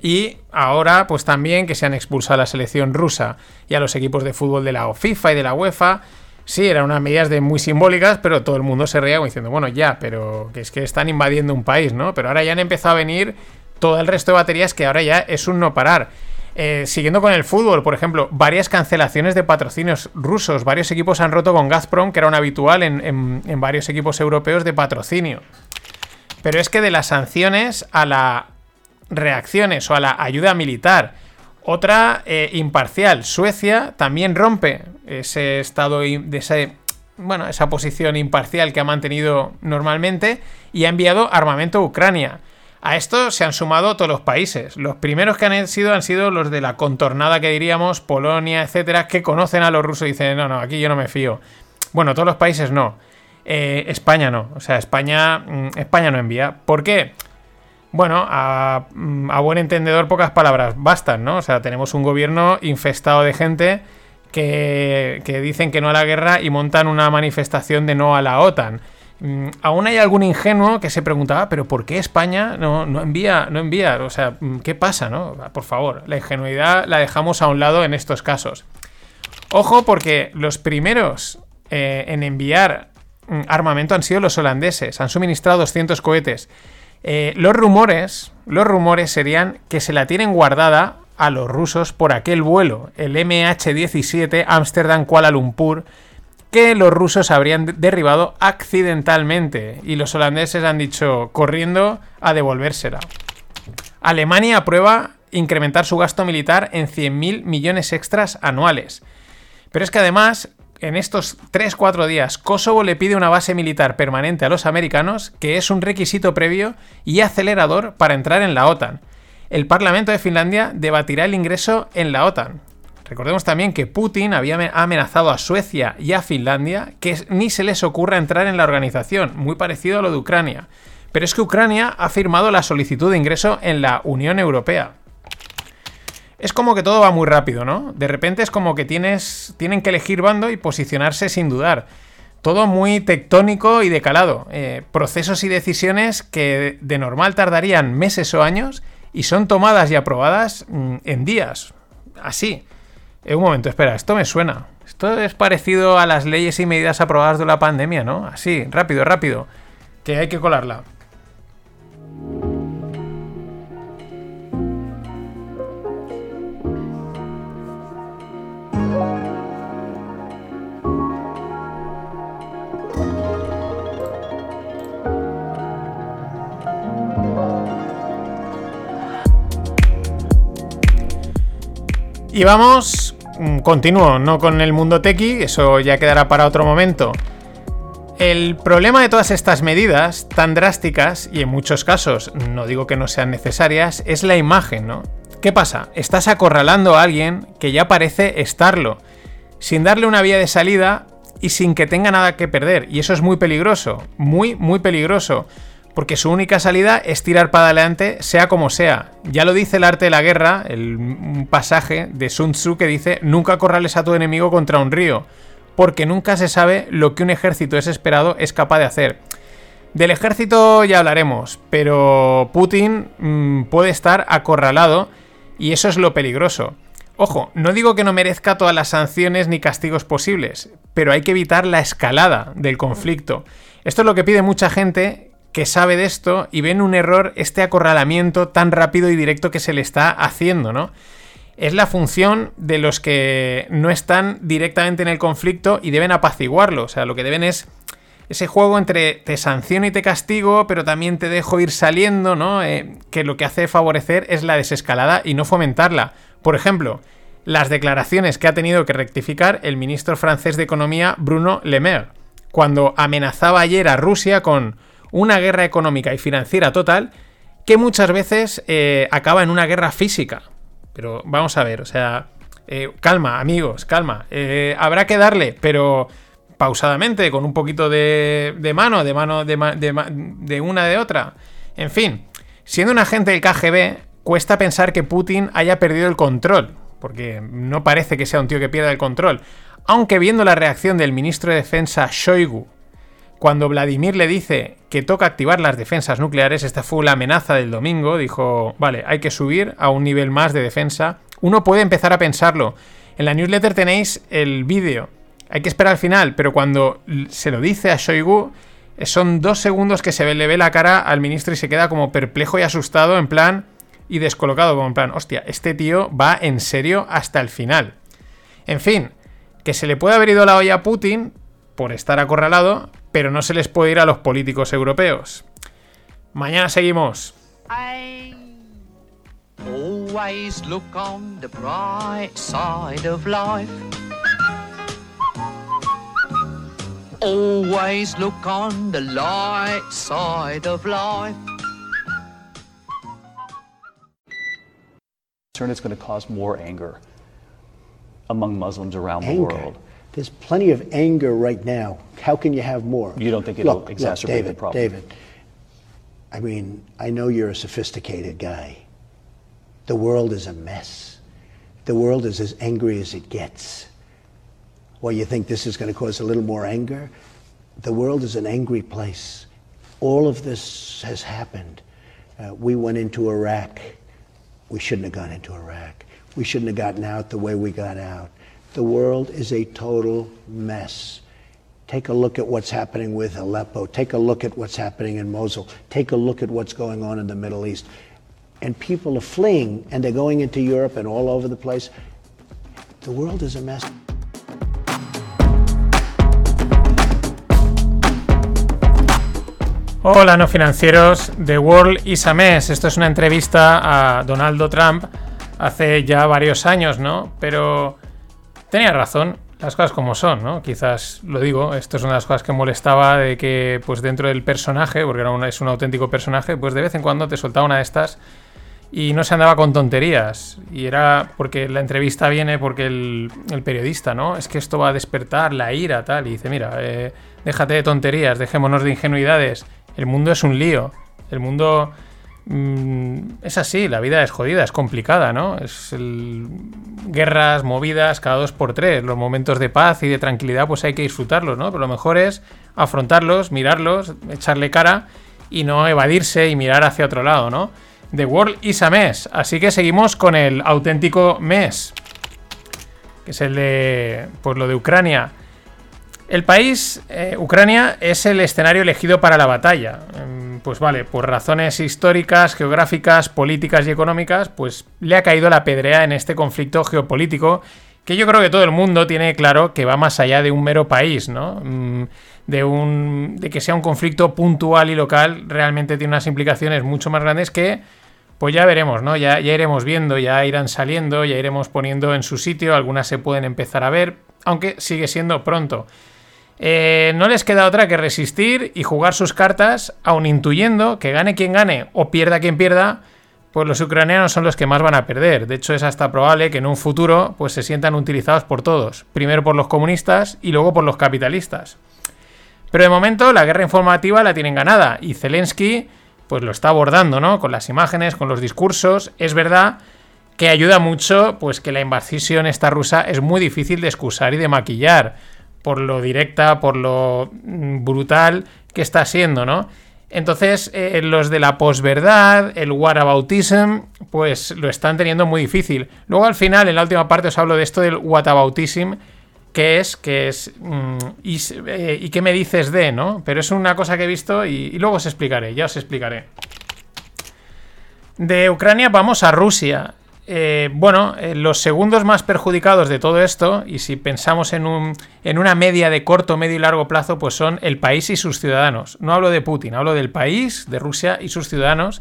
Y ahora, pues también que se han expulsado a la selección rusa y a los equipos de fútbol de la FIFA y de la UEFA. Sí, eran unas medidas muy simbólicas, pero todo el mundo se reía diciendo, bueno, ya, pero que es que están invadiendo un país, ¿no? Pero ahora ya han empezado a venir todo el resto de baterías que ahora ya es un no parar. Eh, siguiendo con el fútbol, por ejemplo, varias cancelaciones de patrocinios rusos. Varios equipos han roto con Gazprom, que era un habitual en, varios equipos europeos de patrocinio. Pero es que de las sanciones a las reacciones o a la ayuda militar, otra eh, imparcial, Suecia también rompe ese estado de ese, bueno, esa posición imparcial que ha mantenido normalmente y ha enviado armamento a Ucrania. A esto se han sumado todos los países. Los primeros que han sido han sido los de la contornada que diríamos, Polonia, etcétera, que conocen a los rusos y dicen, no, no, aquí yo no me fío. Bueno, todos los países no. Eh, España no. O sea, España, mm, España no envía. ¿Por qué? Bueno, a, mm, a, buen entendedor pocas palabras bastan, ¿no? O sea, tenemos un gobierno infestado de gente que, que dicen que no a la guerra y montan una manifestación de no a la OTAN. Mm, aún hay algún ingenuo que se preguntaba, pero ¿por qué España no, envía, no envía? O sea, mm, ¿qué pasa, no? Por favor, la ingenuidad la dejamos a un lado en estos casos. Ojo, porque los primeros eh, en enviar armamento han sido los holandeses. Han suministrado 200 cohetes. Eh, los rumores, los rumores serían que se la tienen guardada a los rusos por aquel vuelo, el MH17 Amsterdam-Kuala Lumpur, que los rusos habrían derribado accidentalmente y los holandeses han dicho corriendo a devolvérsela. Alemania aprueba incrementar su gasto militar en 100.000 millones extras anuales. Pero es que además, en estos 3-4 días, Kosovo le pide una base militar permanente a los americanos, que es un requisito previo y acelerador para entrar en la OTAN. El Parlamento de Finlandia debatirá el ingreso en la OTAN. Recordemos también que Putin había amenazado a Suecia y a Finlandia que ni se les ocurra entrar en la organización, muy parecido a lo de Ucrania. Pero es que Ucrania ha firmado la solicitud de ingreso en la Unión Europea. Es como que todo va muy rápido, ¿no? De repente es como que tienes, tienen que elegir bando y posicionarse sin dudar. Todo muy tectónico y decalado. Eh, procesos y decisiones que de normal tardarían meses o años y son tomadas y aprobadas mm, en días. Así. Eh, un momento, espera, esto me suena. Esto es parecido a las leyes y medidas aprobadas de la pandemia, ¿no? Así, rápido, rápido. Que hay que colarla. Y vamos, mm, continúo, no con el mundo tequi, eso ya quedará para otro momento. El problema de todas estas medidas tan drásticas, y en muchos casos no digo que no sean necesarias, es la imagen, ¿no? ¿Qué pasa? Estás acorralando a alguien que ya parece estarlo, sin darle una vía de salida y sin que tenga nada que perder. Y eso es muy peligroso, muy, muy peligroso porque su única salida es tirar para adelante, sea como sea. Ya lo dice el arte de la guerra, el pasaje de Sun Tzu que dice, nunca corrales a tu enemigo contra un río, porque nunca se sabe lo que un ejército desesperado es capaz de hacer. Del ejército ya hablaremos, pero Putin mm, puede estar acorralado y eso es lo peligroso. Ojo, no digo que no merezca todas las sanciones ni castigos posibles, pero hay que evitar la escalada del conflicto. Esto es lo que pide mucha gente que sabe de esto y ven un error este acorralamiento tan rápido y directo que se le está haciendo, ¿no? Es la función de los que no están directamente en el conflicto y deben apaciguarlo. O sea, lo que deben es ese juego entre te sanciono y te castigo, pero también te dejo ir saliendo, ¿no? Eh, que lo que hace favorecer es la desescalada y no fomentarla. Por ejemplo, las declaraciones que ha tenido que rectificar el ministro francés de Economía Bruno Le Maire, cuando amenazaba ayer a Rusia con una guerra económica y financiera total que muchas veces eh, acaba en una guerra física. Pero vamos a ver, o sea, eh, calma, amigos, calma. Eh, habrá que darle, pero pausadamente, con un poquito de, mano, de mano de, de una de otra. En fin, siendo un agente del KGB, cuesta pensar que Putin haya perdido el control, porque no parece que sea un tío que pierda el control. Aunque viendo la reacción del ministro de Defensa Shoigu cuando Vladimir le dice que toca activar las defensas nucleares, esta fue la amenaza del domingo, dijo, vale, hay que subir a un nivel más de defensa. Uno puede empezar a pensarlo. En la newsletter tenéis el vídeo. Hay que esperar al final, pero cuando se lo dice a Shoigu, son dos segundos que se le ve la cara al ministro y se queda como perplejo y asustado, en plan, y descolocado, como en plan, hostia, este tío va en serio hasta el final. En fin, que se le puede haber ido la olla a Putin por estar acorralado, pero no se les puede ir a los políticos europeos. Mañana seguimos. Always look on the bright side of life. Always look on the light side of life. It's going to cause more anger among Muslims around the world. There's plenty of anger right now. How can you have more? You don't think it'll look, exacerbate look, David, the problem? David, I mean, I know you're a sophisticated guy. The world is a mess. The world is as angry as it gets. Well, you think this is going to cause a little more anger? The world is an angry place. All of this has happened. Uh, we went into Iraq. We shouldn't have gone into Iraq. We shouldn't have gotten out the way we got out. The world is a total mess. Take a look at what's happening with Aleppo. Take a look at what's happening in Mosul. Take a look at what's going on in the Middle East. And people are fleeing and they're going into Europe and all over the place. The world is a mess. Hola no financieros, The World is a Mess. Esto es una entrevista a Donaldo Trump hace ya varios años, ¿no? Pero tenía razón, las cosas como son, ¿no? Quizás lo digo, esto es una de las cosas que molestaba de que, pues dentro del personaje, porque era es un auténtico personaje, pues de vez en cuando te soltaba una de estas y no se andaba con tonterías. Y era porque la entrevista viene porque el, periodista, ¿no? Es que esto va a despertar la ira, tal. Y dice, mira, eh, déjate de tonterías, dejémonos de ingenuidades. El mundo es un lío. El mundo es así, la vida es jodida, es complicada, ¿no? Es guerras, movidas, cada dos por tres. Los momentos de paz y de tranquilidad, pues hay que disfrutarlos, ¿no? Pero lo mejor es afrontarlos, mirarlos, echarle cara y no evadirse y mirar hacia otro lado, ¿no? The World is a mess. Así que seguimos con el auténtico mes, que es el de, pues lo de Ucrania. El país, eh, Ucrania, es el escenario elegido para la batalla. Em, Pues vale, por razones históricas, geográficas, políticas y económicas, pues le ha caído la pedrea en este conflicto geopolítico que yo creo que todo el mundo tiene claro que va más allá de un mero país, ¿no? Mm, De, un, de que sea un conflicto puntual y local, realmente tiene unas implicaciones mucho más grandes que, pues ya veremos, ¿no? Ya, ya iremos viendo, ya irán saliendo, ya iremos poniendo en su sitio, algunas se pueden empezar a ver, aunque sigue siendo pronto. Eh, no les queda otra que resistir y jugar sus cartas, aun intuyendo que gane quien gane o pierda quien pierda, pues los ucranianos son los que más van a perder. De hecho, es hasta probable que en un futuro pues se sientan utilizados por todos, primero por los comunistas y luego por los capitalistas. Pero de momento la guerra informativa la tienen ganada y Zelensky pues lo está abordando, ¿no? Con las imágenes, con los discursos. Es verdad que ayuda mucho pues que la invasión esta rusa es muy difícil de excusar y de maquillar por lo directa, por lo mm, brutal que está siendo, ¿no? Entonces, eh, los de la posverdad, el whataboutism, pues lo están teniendo muy difícil. Luego, al final, en la última parte, os hablo de esto del whataboutism, que es, que es, mm, eh, y qué me dices de, ¿no? Pero es una cosa que he visto y luego os explicaré, ya os explicaré. De Ucrania vamos a Rusia. Eh, bueno, eh, los segundos más perjudicados de todo esto, y si pensamos en, un, en una media de corto, medio y largo plazo, pues son el país y sus ciudadanos. No hablo de Putin, hablo del país, de Rusia y sus ciudadanos,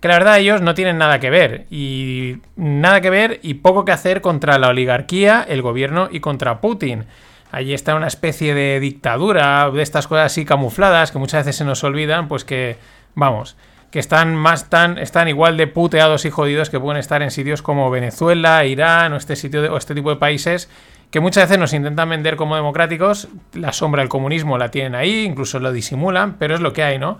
que la verdad ellos no tienen nada que ver, y nada que ver y poco que hacer contra la oligarquía, el gobierno y contra Putin. Allí está una especie de dictadura, de estas cosas así camufladas que muchas veces se nos olvidan, pues que, vamos, que están más tan, están igual de puteados y jodidos que pueden estar en sitios como Venezuela, Irán o este sitio o este tipo de países que muchas veces nos intentan vender como democráticos. La sombra del comunismo la tienen ahí, incluso lo disimulan, pero es lo que hay, ¿no?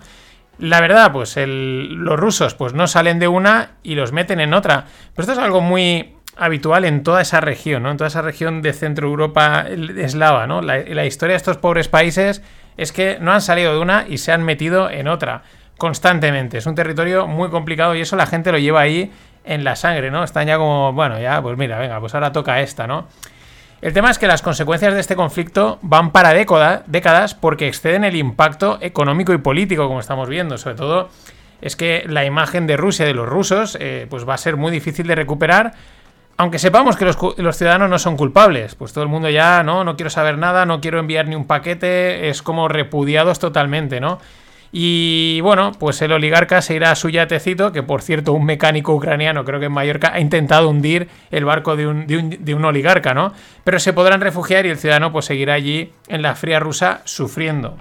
La verdad, pues los rusos pues no salen de una y los meten en otra. Pero esto es algo muy habitual en toda esa región, ¿no? En toda esa región de Centro Europa eslava, ¿no? La, la historia de estos pobres países es que no han salido de una y se han metido en otra constantemente. Es un territorio muy complicado y eso la gente lo lleva ahí en la sangre, ¿no? Están ya como, bueno, ya, pues mira, venga, pues ahora toca esta, ¿no? El tema es que las consecuencias de este conflicto van para década- décadas porque exceden el impacto económico y político, como estamos viendo. Sobre todo es que la imagen de Rusia, de los rusos, eh, pues va a ser muy difícil de recuperar. Aunque sepamos que los, los ciudadanos no son culpables, pues todo el mundo ya, no, no quiero saber nada, no quiero enviar ni un paquete, es como repudiados totalmente, ¿no? Y bueno, pues el oligarca se irá a su yatecito, que por cierto, un mecánico ucraniano, creo que en Mallorca, ha intentado hundir el barco de un, de un- oligarca, ¿no? Pero se podrán refugiar y el ciudadano pues seguirá allí en la fría rusa sufriendo.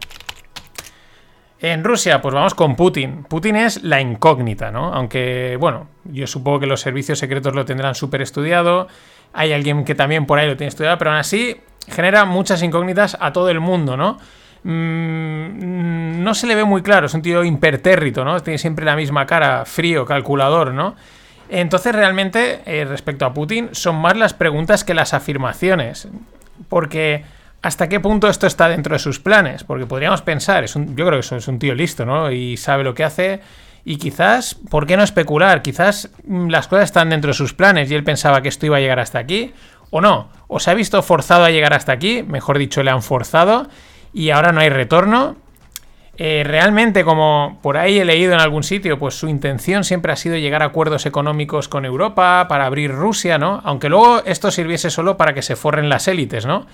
En Rusia, pues vamos con Putin. Putin es la incógnita, ¿no? Aunque, bueno, yo supongo que los servicios secretos lo tendrán súper estudiado. Hay alguien que también por ahí lo tiene estudiado, pero aún así genera muchas incógnitas a todo el mundo, ¿no? Mm, no se le ve muy claro, es un tío impertérrito, ¿no? Tiene siempre la misma cara, frío, calculador, ¿no? Entonces, realmente, eh, respecto a Putin, son más las preguntas que las afirmaciones. Porque hasta qué punto esto está dentro de sus planes. Porque podríamos pensar, es un, yo creo que eso es un tío listo, ¿no? Y sabe lo que hace. Y quizás, ¿por qué no especular? Quizás mm, las cosas están dentro de sus planes y él pensaba que esto iba a llegar hasta aquí. O no. O se ha visto forzado a llegar hasta aquí. Mejor dicho, le han forzado. Y ahora no hay retorno. Eh, realmente, como por ahí he leído en algún sitio, pues su intención siempre ha sido llegar a acuerdos económicos con Europa para abrir Rusia, ¿no? Aunque luego esto sirviese solo para que se forren las élites, ¿no?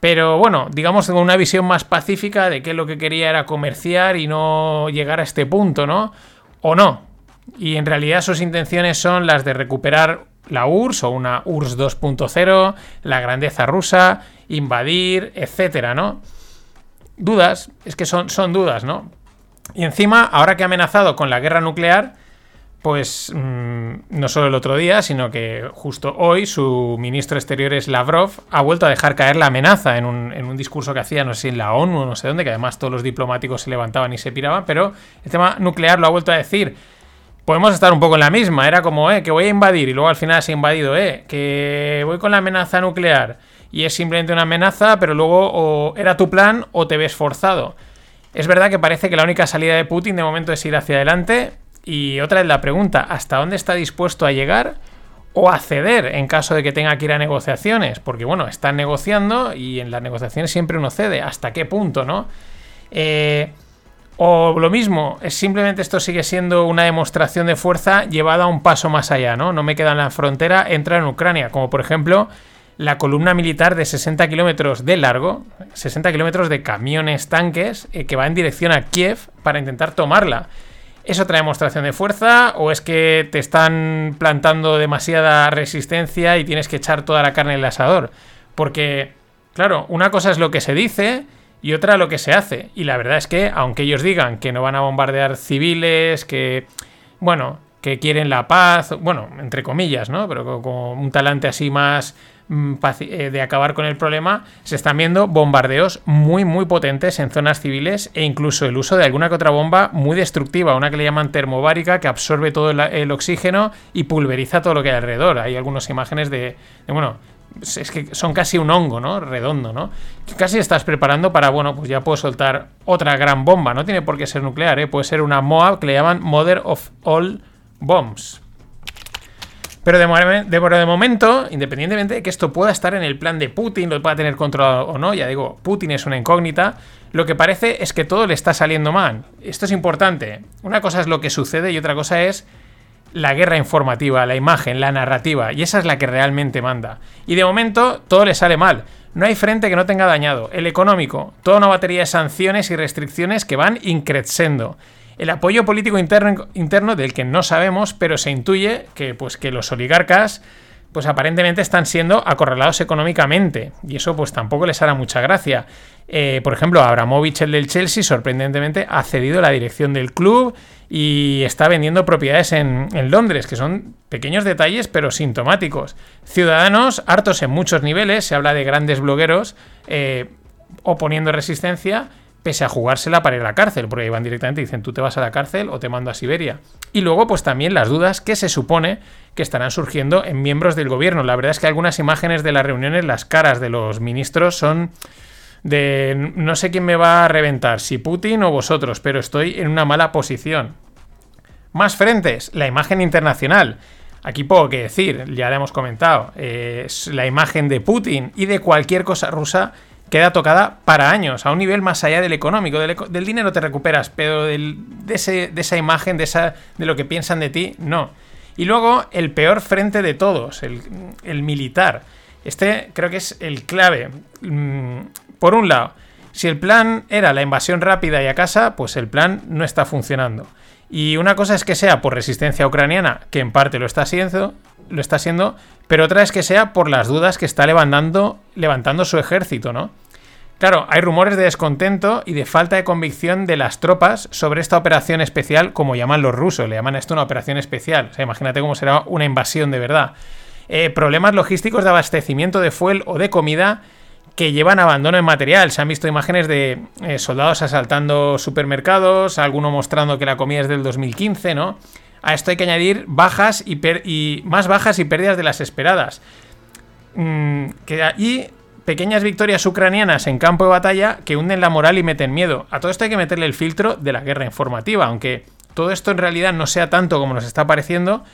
Pero bueno, digamos con una visión más pacífica de que lo que quería era comerciar y no llegar a este punto, ¿no? O no. Y en realidad sus intenciones son las de recuperar la URSS o una URSS 2.0, la grandeza rusa, invadir, etcétera, ¿no? Dudas, es que son, son dudas, ¿no? Y encima, ahora que ha amenazado con la guerra nuclear, pues mm, no solo el otro día, sino que justo hoy su ministro exterior es Lavrov, ha vuelto a dejar caer la amenaza en un, en un discurso que hacía, no sé si en la ONU no sé dónde, que además todos los diplomáticos se levantaban y se piraban, pero el tema nuclear lo ha vuelto a decir. podemos estar un poco en la misma. Era como, eh, que voy a invadir y luego al final se ha invadido, eh, que voy con la amenaza nuclear y es simplemente una amenaza, pero luego o era tu plan o te ves forzado. Es verdad que parece que la única salida de Putin de momento es ir hacia adelante. Y otra es la pregunta, ¿hasta dónde está dispuesto a llegar o a ceder en caso de que tenga que ir a negociaciones? Porque bueno, están negociando y en las negociaciones siempre uno cede. ¿Hasta qué punto, no? Eh, o lo mismo, es simplemente esto sigue siendo una demostración de fuerza llevada un paso más allá, ¿no? No me queda en la frontera, entra en Ucrania, como por ejemplo la columna militar de 60 kilómetros de largo, 60 kilómetros de camiones tanques eh, que va en dirección a Kiev para intentar tomarla. ¿Es otra demostración de fuerza o es que te están plantando demasiada resistencia y tienes que echar toda la carne en el asador? Porque, claro, una cosa es lo que se dice y otra lo que se hace. Y la verdad es que, aunque ellos digan que no van a bombardear civiles, que, bueno, que quieren la paz, bueno, entre comillas, ¿no? Pero con un talante así más de acabar con el problema, se están viendo bombardeos muy, muy potentes en zonas civiles e incluso el uso de alguna que otra bomba muy destructiva, una que le llaman termobárica, que absorbe todo el, oxígeno y pulveriza todo lo que hay alrededor. Hay algunas imágenes de, de bueno, es que son casi un hongo, ¿no? Redondo, ¿no? Casi estás preparando para, bueno, pues ya puedo soltar otra gran bomba. No tiene por qué ser nuclear, ¿eh? Puede ser una MOAB que le llaman Mother of All Bombs. Pero de, momento, independientemente de que esto pueda estar en el plan de Putin, lo pueda tener controlado o no, ya digo, Putin es una incógnita, lo que parece es que todo le está saliendo mal. Esto es importante. Una cosa es lo que sucede y otra cosa es la guerra informativa, la imagen, la narrativa, y esa es la que realmente manda. Y de momento todo le sale mal. No hay frente que no tenga dañado. El económico, toda una batería de sanciones y restricciones que van increciendo. El apoyo político interno, del que no sabemos, pero se intuye que, pues, que los oligarcas pues aparentemente están siendo acorralados económicamente. Y eso pues tampoco les hará mucha gracia. Eh, por ejemplo, Abramovich, el del Chelsea, sorprendentemente ha cedido la dirección del club y está vendiendo propiedades en, Londres, que son pequeños detalles pero sintomáticos. Ciudadanos hartos en muchos niveles, se habla de grandes blogueros eh, oponiendo resistencia pese a jugársela para ir a la cárcel, porque van directamente y dicen tú te vas a la cárcel o te mando a Siberia. Y luego pues también las dudas que se supone que estarán surgiendo en miembros del gobierno. La verdad es que algunas imágenes de las reuniones, las caras de los ministros son de no sé quién me va a reventar, si Putin o vosotros, pero estoy en una mala posición. Más frentes, la imagen internacional. Aquí poco que decir, ya le hemos comentado. Es la imagen de Putin y de cualquier cosa rusa queda tocada para años, a un nivel más allá del económico. Del, dinero te recuperas, pero de, esa imagen, de, esa, de lo que piensan de ti, no. Y luego el peor frente de todos, el, el militar. Este creo que es el clave. Mm, por un lado, si el plan era la invasión rápida y a casa, pues el plan no está funcionando. Y una cosa es que sea por resistencia ucraniana, que en parte lo está haciendo, lo está haciendo, pero otra es que sea por las dudas que está levantando, levantando su ejército, ¿no? Claro, hay rumores de descontento y de falta de convicción de las tropas sobre esta operación especial, como llaman los rusos, le llaman esto una operación especial. O sea, imagínate cómo será una invasión de verdad. Eh, problemas logísticos de abastecimiento de fuel o de comida que llevan abandono en material. Se han visto imágenes de eh, soldados asaltando supermercados, alguno mostrando que la comida es del 2015, ¿no? A esto hay que añadir bajas y, más bajas y pérdidas de las esperadas. Mm, y pequeñas victorias ucranianas en campo de batalla que hunden la moral y meten miedo. A todo esto hay que meterle el filtro de la guerra informativa, aunque todo esto en realidad no sea tanto como nos está pareciendo,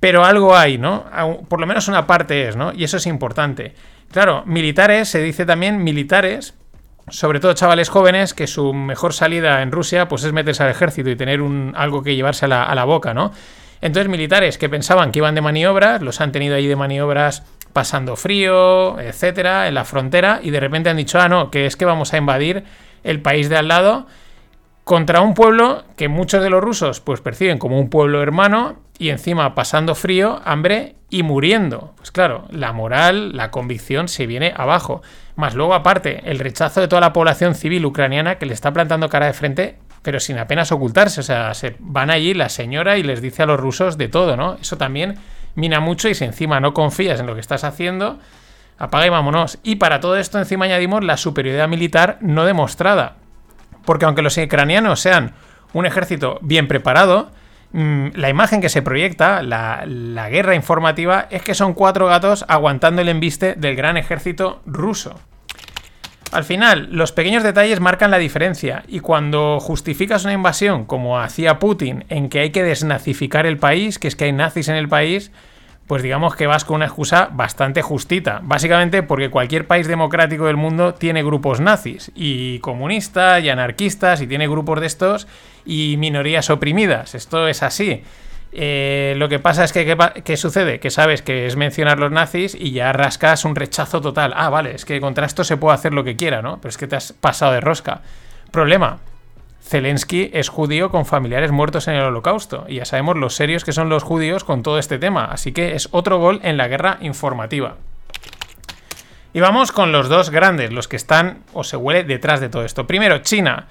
pero algo hay, ¿no? Por lo menos una parte es, ¿no? Y eso es importante. Claro, militares, se dice también militares, sobre todo chavales jóvenes, que su mejor salida en Rusia pues es meterse al ejército y tener un, algo que llevarse a la, a la boca, ¿no? Entonces, militares que pensaban que iban de maniobras, los han tenido ahí de maniobras pasando frío, etcétera, en la frontera, y de repente han dicho, ah, no, que es que vamos a invadir el país de al lado contra un pueblo que muchos de los rusos pues perciben como un pueblo hermano y encima pasando frío, hambre y muriendo. Pues claro, la moral, la convicción se viene abajo. Más luego aparte, el rechazo de toda la población civil ucraniana que le está plantando cara de frente, pero sin apenas ocultarse. O sea, se van allí la señora y les dice a los rusos de todo, ¿no? Eso también mina mucho y si encima no confías en lo que estás haciendo, apaga y vámonos. Y para todo esto encima añadimos la superioridad militar no demostrada. Porque aunque los ucranianos sean un ejército bien preparado, mm, la imagen que se proyecta, la, la guerra informativa, es que son cuatro gatos aguantando el embiste del gran ejército ruso. Al final, los pequeños detalles marcan la diferencia y cuando justificas una invasión como hacía Putin en que hay que desnazificar el país, que es que hay nazis en el país, pues digamos que vas con una excusa bastante justita. Básicamente porque cualquier país democrático del mundo tiene grupos nazis y comunistas y anarquistas y tiene grupos de estos y minorías oprimidas. Esto es así. Eh, lo que pasa es que, ¿qué, sucede? Que sabes que es mencionar los nazis y ya rascas un rechazo total. Ah, vale, es que contra esto se puede hacer lo que quiera, ¿no? Pero es que te has pasado de rosca. Problema. Zelensky es judío con familiares muertos en el holocausto. Y ya sabemos los serios que son los judíos con todo este tema. Así que es otro gol en la guerra informativa. Y vamos con los dos grandes, los que están o se huele detrás de todo esto. Primero, China.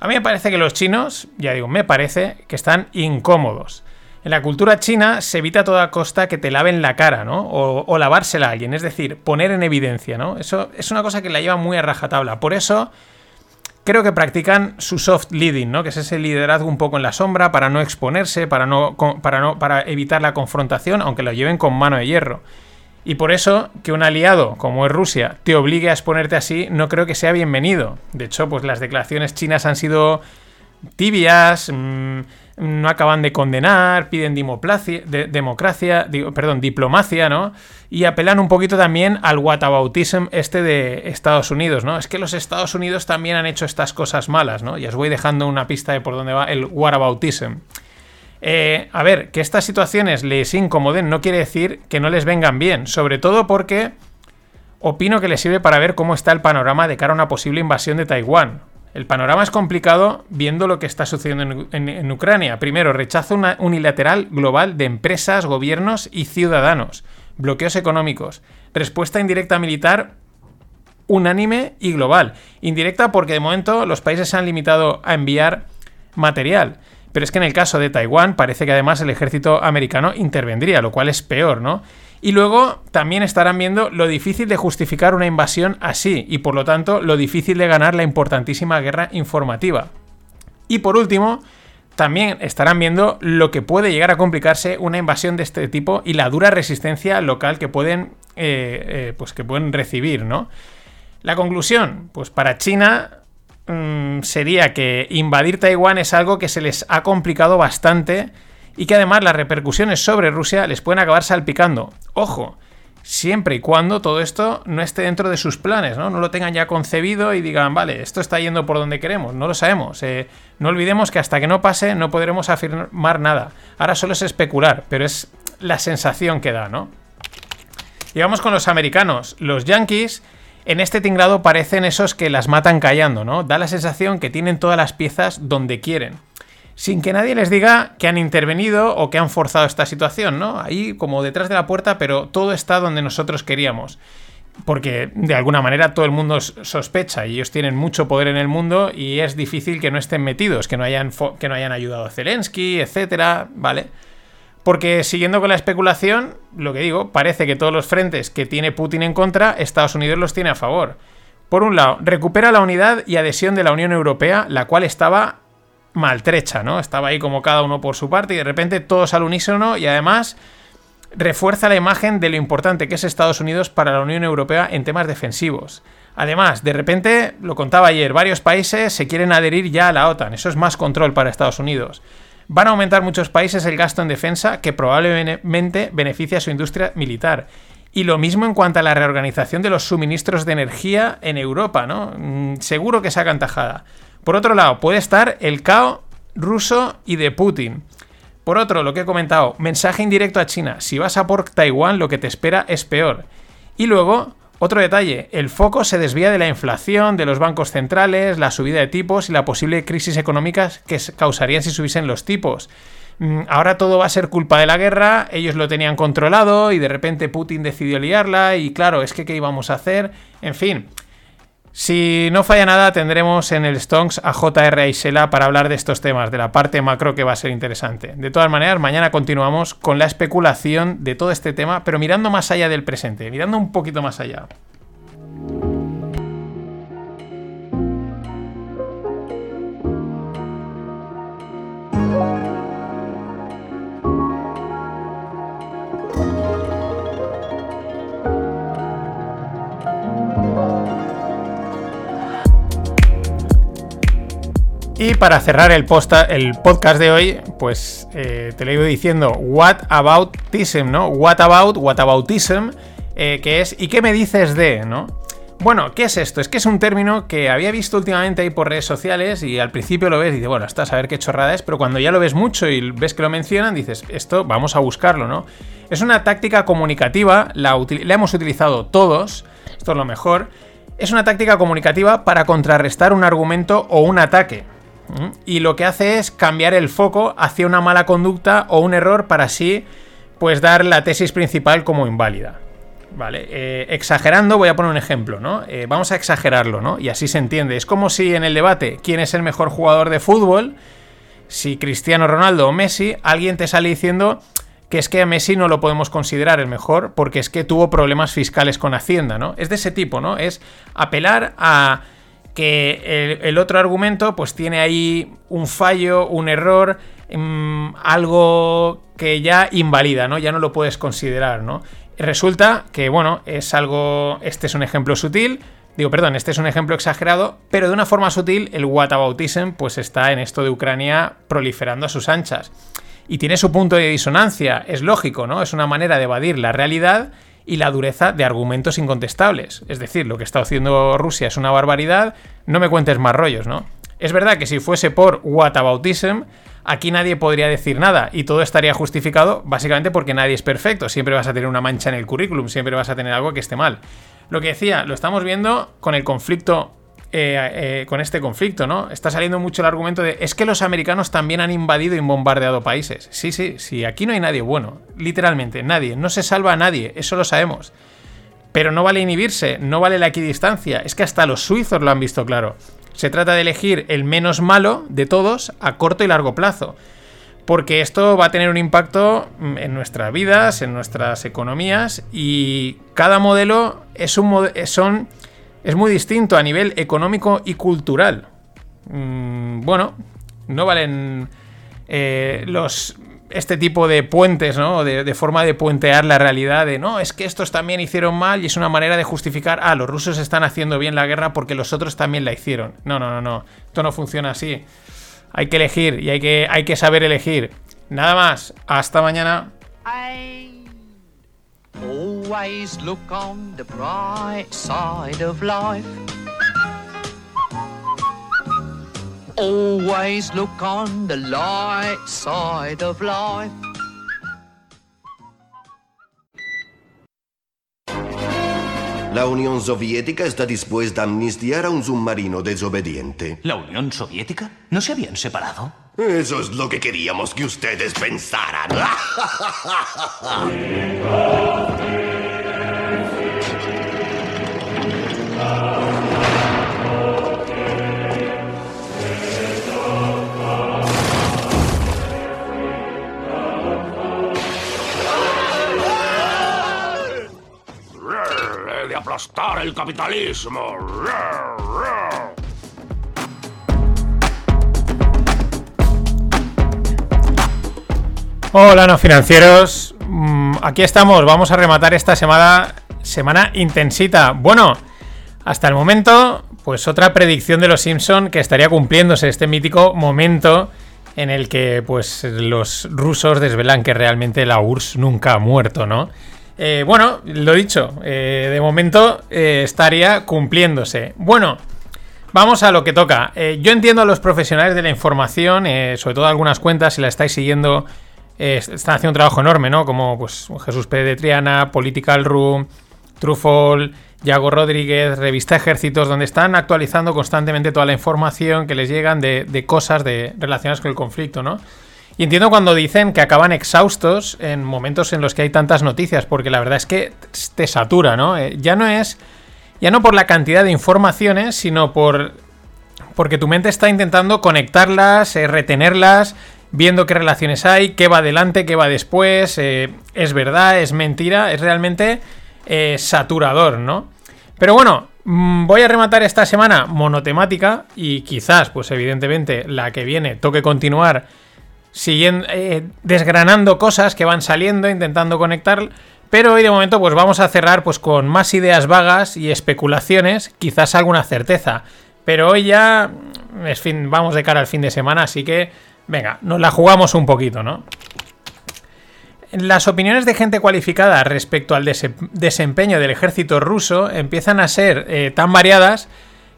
A mí me parece que los chinos, ya digo, me parece que están incómodos. En la cultura china se evita a toda costa que te laven la cara, ¿no? O, lavársela a alguien, es decir, poner en evidencia, ¿no? Eso es una cosa que la lleva muy a rajatabla. Por eso creo que practican su soft leading, ¿no? Que es ese liderazgo un poco en la sombra para no exponerse, para no, para no, para evitar la confrontación, aunque lo lleven con mano de hierro. Y por eso que un aliado como es Rusia te obligue a exponerte así, no creo que sea bienvenido. De hecho, pues las declaraciones chinas han sido tibias. Mmm, no acaban de condenar, piden democracia, perdón, diplomacia, ¿no? Y apelan un poquito también al whataboutism este de Estados Unidos, ¿no? Es que los Estados Unidos también han hecho estas cosas malas, ¿no? Y os voy dejando una pista de por dónde va el whataboutism. Eh, a ver, que estas situaciones les incomoden no quiere decir que no les vengan bien, sobre todo porque opino que les sirve para ver cómo está el panorama de cara a una posible invasión de Taiwán. El panorama es complicado viendo lo que está sucediendo en, Ucrania. Primero, rechazo unilateral global de empresas, gobiernos y ciudadanos. Bloqueos económicos. Respuesta indirecta militar unánime y global. Indirecta porque de momento los países se han limitado a enviar material. Pero es que en el caso de Taiwán parece que además el ejército americano intervendría, lo cual es peor, ¿no? Y luego también estarán viendo lo difícil de justificar una invasión así y por lo tanto lo difícil de ganar la importantísima guerra informativa. Y por último, también estarán viendo lo que puede llegar a complicarse una invasión de este tipo y la dura resistencia local que pueden, eh, eh, pues que pueden recibir, ¿no? La conclusión, pues para China mm, sería que invadir Taiwán es algo que se les ha complicado bastante y que además las repercusiones sobre Rusia les pueden acabar salpicando. Ojo, siempre y cuando todo esto no esté dentro de sus planes, ¿no? No lo tengan ya concebido y digan, vale, esto está yendo por donde queremos, no lo sabemos. Eh, no olvidemos que hasta que no pase no podremos afirmar nada. Ahora solo es especular, pero es la sensación que da, ¿no? Y vamos con los americanos. Los yankees en este tinglado parecen esos que las matan callando, ¿no? Da la sensación que tienen todas las piezas donde quieren sin que nadie les diga que han intervenido o que han forzado esta situación, ¿no? Ahí como detrás de la puerta, pero todo está donde nosotros queríamos. Porque de alguna manera todo el mundo sospecha y ellos tienen mucho poder en el mundo y es difícil que no estén metidos, que no hayan, que no hayan ayudado a Zelensky, etcétera, ¿vale? Porque siguiendo con la especulación, lo que digo, parece que todos los frentes que tiene Putin en contra, Estados Unidos los tiene a favor. Por un lado, recupera la unidad y adhesión de la Unión Europea, la cual estaba maltrecha, ¿no? Estaba ahí como cada uno por su parte y de repente todos al unísono y además refuerza la imagen de lo importante que es Estados Unidos para la Unión Europea en temas defensivos. Además, de repente, lo contaba ayer, varios países se quieren adherir ya a la OTAN, eso es más control para Estados Unidos. Van a aumentar muchos países el gasto en defensa que probablemente beneficia a su industria militar. Y lo mismo en cuanto a la reorganización de los suministros de energía en Europa, ¿no? Mm, seguro que sacan tajada. Por otro lado, puede estar el caos ruso y de Putin. Por otro, lo que he comentado, mensaje indirecto a China. Si vas a por Taiwán, lo que te espera es peor. Y luego, otro detalle, el foco se desvía de la inflación, de los bancos centrales, la subida de tipos y la posible crisis económica que causarían si subiesen los tipos. Mm, ahora todo va a ser culpa de la guerra, ellos lo tenían controlado y de repente Putin decidió liarla y claro, es que ¿qué íbamos a hacer? En fin, si no falla nada, tendremos en el Stonks a JR Aisela para hablar de estos temas, de la parte macro que va a ser interesante. De todas maneras, mañana continuamos con la especulación de todo este tema, pero mirando más allá del presente, mirando un poquito más allá. Y para cerrar el, posta, el podcast de hoy, pues eh, te lo iba diciendo, what about tism, ¿no? What about, what aboutism, eh, que es, ¿y qué me dices de, ¿no? Bueno, ¿qué es esto? Es que es un término que había visto últimamente ahí por redes sociales y al principio lo ves y dices, bueno, estás a ver qué chorrada es, pero cuando ya lo ves mucho y ves que lo mencionan, dices, esto vamos a buscarlo, ¿no? Es una táctica comunicativa, la, la hemos utilizado todos, esto es lo mejor, es una táctica comunicativa para contrarrestar un argumento o un ataque. Y lo que hace es cambiar el foco hacia una mala conducta o un error para así pues dar la tesis principal como inválida. Vale, eh, exagerando, voy a poner un ejemplo, ¿no? Eh, vamos a exagerarlo, ¿no? Y así se entiende. Es como si en el debate, ¿quién es el mejor jugador de fútbol? Si Cristiano Ronaldo o Messi, alguien te sale diciendo que es que a Messi no lo podemos considerar el mejor porque es que tuvo problemas fiscales con Hacienda, ¿no? Es de ese tipo, ¿no? Es apelar a que el, otro argumento pues tiene ahí un fallo, un error, mm, algo que ya invalida, ¿no? Ya no lo puedes considerar, ¿no? Resulta que, bueno, es algo... Este es un ejemplo sutil, digo, perdón, este es un ejemplo exagerado, pero de una forma sutil el whataboutism pues está en esto de Ucrania proliferando a sus anchas. Y tiene su punto de disonancia, es lógico, ¿no? Es una manera de evadir la realidad y la dureza de argumentos incontestables. Es decir, lo que está haciendo Rusia es una barbaridad, no me cuentes más rollos, ¿no? Es verdad que si fuese por whataboutism, aquí nadie podría decir nada y todo estaría justificado básicamente porque nadie es perfecto, siempre vas a tener una mancha en el currículum, siempre vas a tener algo que esté mal. Lo que decía, lo estamos viendo con el conflicto eh, eh, con este conflicto, ¿no? Está saliendo mucho el argumento de es que los americanos también han invadido y bombardeado países. Sí, sí, sí, aquí no hay nadie bueno, literalmente, nadie, no se salva a nadie, eso lo sabemos. Pero no vale inhibirse, no vale la equidistancia, es que hasta los suizos lo han visto claro. Se trata de elegir el menos malo de todos a corto y largo plazo. Porque esto va a tener un impacto en nuestras vidas, en nuestras economías y cada modelo es un son es muy distinto a nivel económico y cultural. Mm, bueno, no valen eh, los este tipo de puentes, ¿no? De, forma de puentear la realidad de no, es que estos también hicieron mal y es una manera de justificar, ah, los rusos están haciendo bien la guerra porque los otros también la hicieron. No, no, no, no. Esto no funciona así. Hay que elegir y hay que, hay que saber elegir. Nada más. Hasta mañana. Always look on the bright side of life. Always look on the light side of life. La Unión Soviética está dispuesta a amnistiar a un submarino desobediente. ¿La Unión Soviética? ¿No se habían separado? Eso es lo que queríamos que ustedes pensaran. aplastar el capitalismo. Hola, no financieros. Mm, aquí estamos. Vamos a rematar esta semana, semana intensita. Bueno, hasta el momento, pues otra predicción de los Simpson que estaría cumpliéndose este mítico momento en el que, pues, los rusos desvelan que realmente la URSS nunca ha muerto, ¿no? Eh, bueno, lo dicho, eh, de momento eh, estaría cumpliéndose. Bueno. Vamos a lo que toca. yo entiendo a los profesionales de la información, sobre todo algunas cuentas, si la estáis siguiendo están haciendo un trabajo enorme, ¿no? Como pues Jesús Pérez de Triana, Political Room, Trufol, Yago Rodríguez, Revista Ejércitos, donde están actualizando constantemente toda la información que les llegan de, cosas de, relacionadas con el conflicto, ¿no? Y entiendo cuando dicen que acaban exhaustos en momentos en los que hay tantas noticias, porque la verdad es que te satura, ¿no? Eh, ya no es. Ya no por la cantidad de informaciones, sino por. Porque tu mente está intentando conectarlas, eh, retenerlas viendo qué relaciones hay, qué va adelante, qué va después, eh, es verdad, es mentira, es realmente saturador, ¿no? Pero bueno, mm, voy a rematar esta semana monotemática y quizás, pues evidentemente, la que viene toque continuar siguiendo, eh, desgranando cosas que van saliendo, intentando conectar. Pero hoy de momento pues vamos a cerrar pues con más ideas vagas y especulaciones, quizás alguna certeza. Pero hoy ya es fin, vamos de cara al fin de semana, así que venga, nos la jugamos un poquito, ¿no? Las opiniones de gente cualificada respecto al desempeño del ejército ruso empiezan a ser eh, tan variadas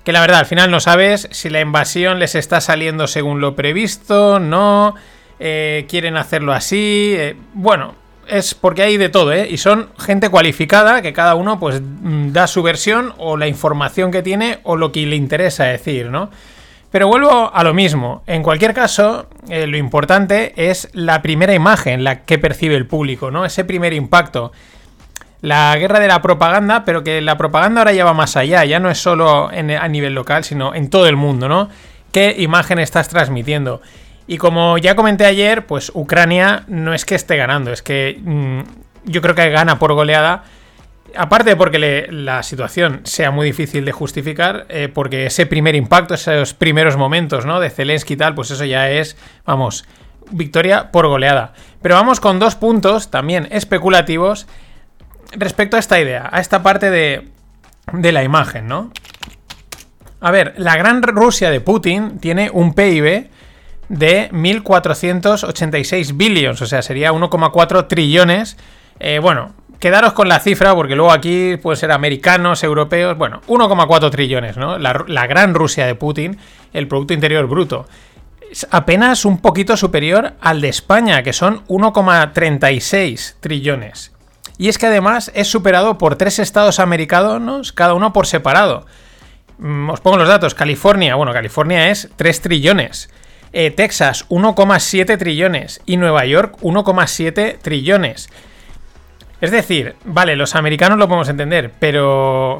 que la verdad al final no sabes si la invasión les está saliendo según lo previsto, no, eh, quieren hacerlo así, eh, bueno, es porque hay de todo, ¿eh? Y son gente cualificada que cada uno pues mm, da su versión o la información que tiene o lo que le interesa decir, ¿no? Pero vuelvo a lo mismo. En cualquier caso, eh, lo importante es la primera imagen, la que percibe el público, ¿no? Ese primer impacto. La guerra de la propaganda, pero que la propaganda ahora ya va más allá, ya no es solo a nivel local, sino en todo el mundo, ¿no? ¿Qué imagen estás transmitiendo? Y como ya comenté ayer, pues Ucrania no es que esté ganando, es que mm, yo creo que gana por goleada Aparte porque la situación sea muy difícil de justificar, eh, porque ese primer impacto, esos primeros momentos, ¿no? De Zelensky y tal, pues eso ya es, vamos, victoria por goleada. Pero vamos con dos puntos también especulativos respecto a esta idea, a esta parte de, de la imagen, ¿no? A ver, la gran Rusia de Putin tiene un PIB de 1.486 billions, o sea, sería 1,4 trillones. Eh, bueno, quedaros con la cifra, porque luego aquí puede ser americanos, europeos, bueno, 1,4 trillones, ¿no? La, gran Rusia de Putin, el Producto Interior Bruto. Es apenas un poquito superior al de España, que son 1,36 trillones. Y es que además es superado por tres estados americanos, cada uno por separado. Mm, os pongo los datos. California, bueno, California es 3 trillones. Eh, Texas, 1,7 trillones. Y Nueva York, 1,7 trillones. Es decir, vale, los americanos lo podemos entender, pero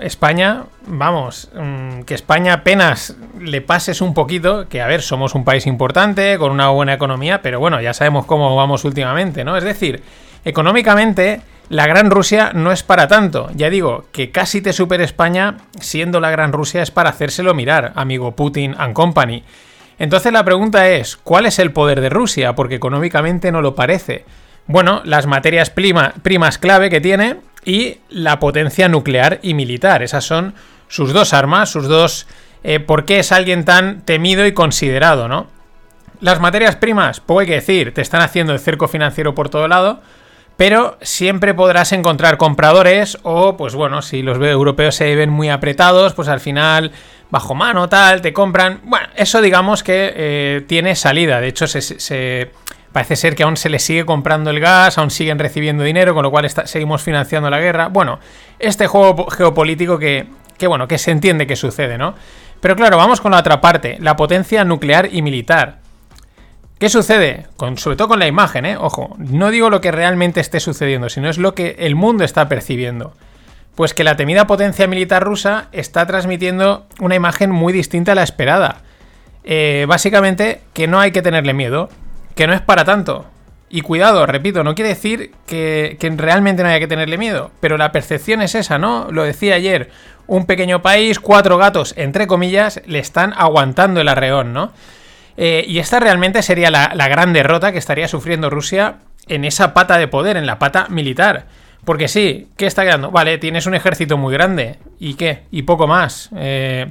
España, vamos, mm, que España apenas le pases un poquito, que a ver, somos un país importante, con una buena economía, pero bueno, ya sabemos cómo vamos últimamente, ¿no? Es decir, económicamente, la Gran Rusia no es para tanto. Ya digo, que casi te supere España, siendo la Gran Rusia, es para hacérselo mirar, amigo Putin and Company. Entonces la pregunta es, ¿cuál es el poder de Rusia? Porque económicamente no lo parece. Bueno, las materias primas clave que tiene y la potencia nuclear y militar. Esas son sus dos armas, sus dos... Eh, ¿Por qué es alguien tan temido y considerado, no? Las materias primas, pues hay que decir, te están haciendo el cerco financiero por todo lado, pero siempre podrás encontrar compradores o, pues bueno, si los europeos se ven muy apretados, pues al final, bajo mano, tal, te compran. Bueno, eso digamos que eh, tiene salida. De hecho, Parece ser que aún se les sigue comprando el gas, aún siguen recibiendo dinero, con lo cual seguimos financiando la guerra. Bueno, este juego geopolítico que, que, bueno, que se entiende que sucede, ¿no? Pero claro, vamos con la otra parte, la potencia nuclear y militar. ¿Qué sucede? Sobre todo con la imagen, ¿eh? Ojo, no digo lo que realmente esté sucediendo, sino es lo que el mundo está percibiendo. Pues que la temida potencia militar rusa está transmitiendo una imagen muy distinta a la esperada. Eh, básicamente que no hay que tenerle miedo, que no es para tanto. Y cuidado, repito, no quiere decir que, realmente no haya que tenerle miedo, pero la percepción es esa, ¿no? Lo decía ayer, un pequeño país, cuatro gatos, entre comillas, le están aguantando el arreón, ¿no? Eh, y esta realmente sería la, gran derrota que estaría sufriendo Rusia en esa pata de poder, en la pata militar. Porque sí, ¿qué está quedando? Vale, tienes un ejército muy grande. ¿Y qué? Y poco más. Eh,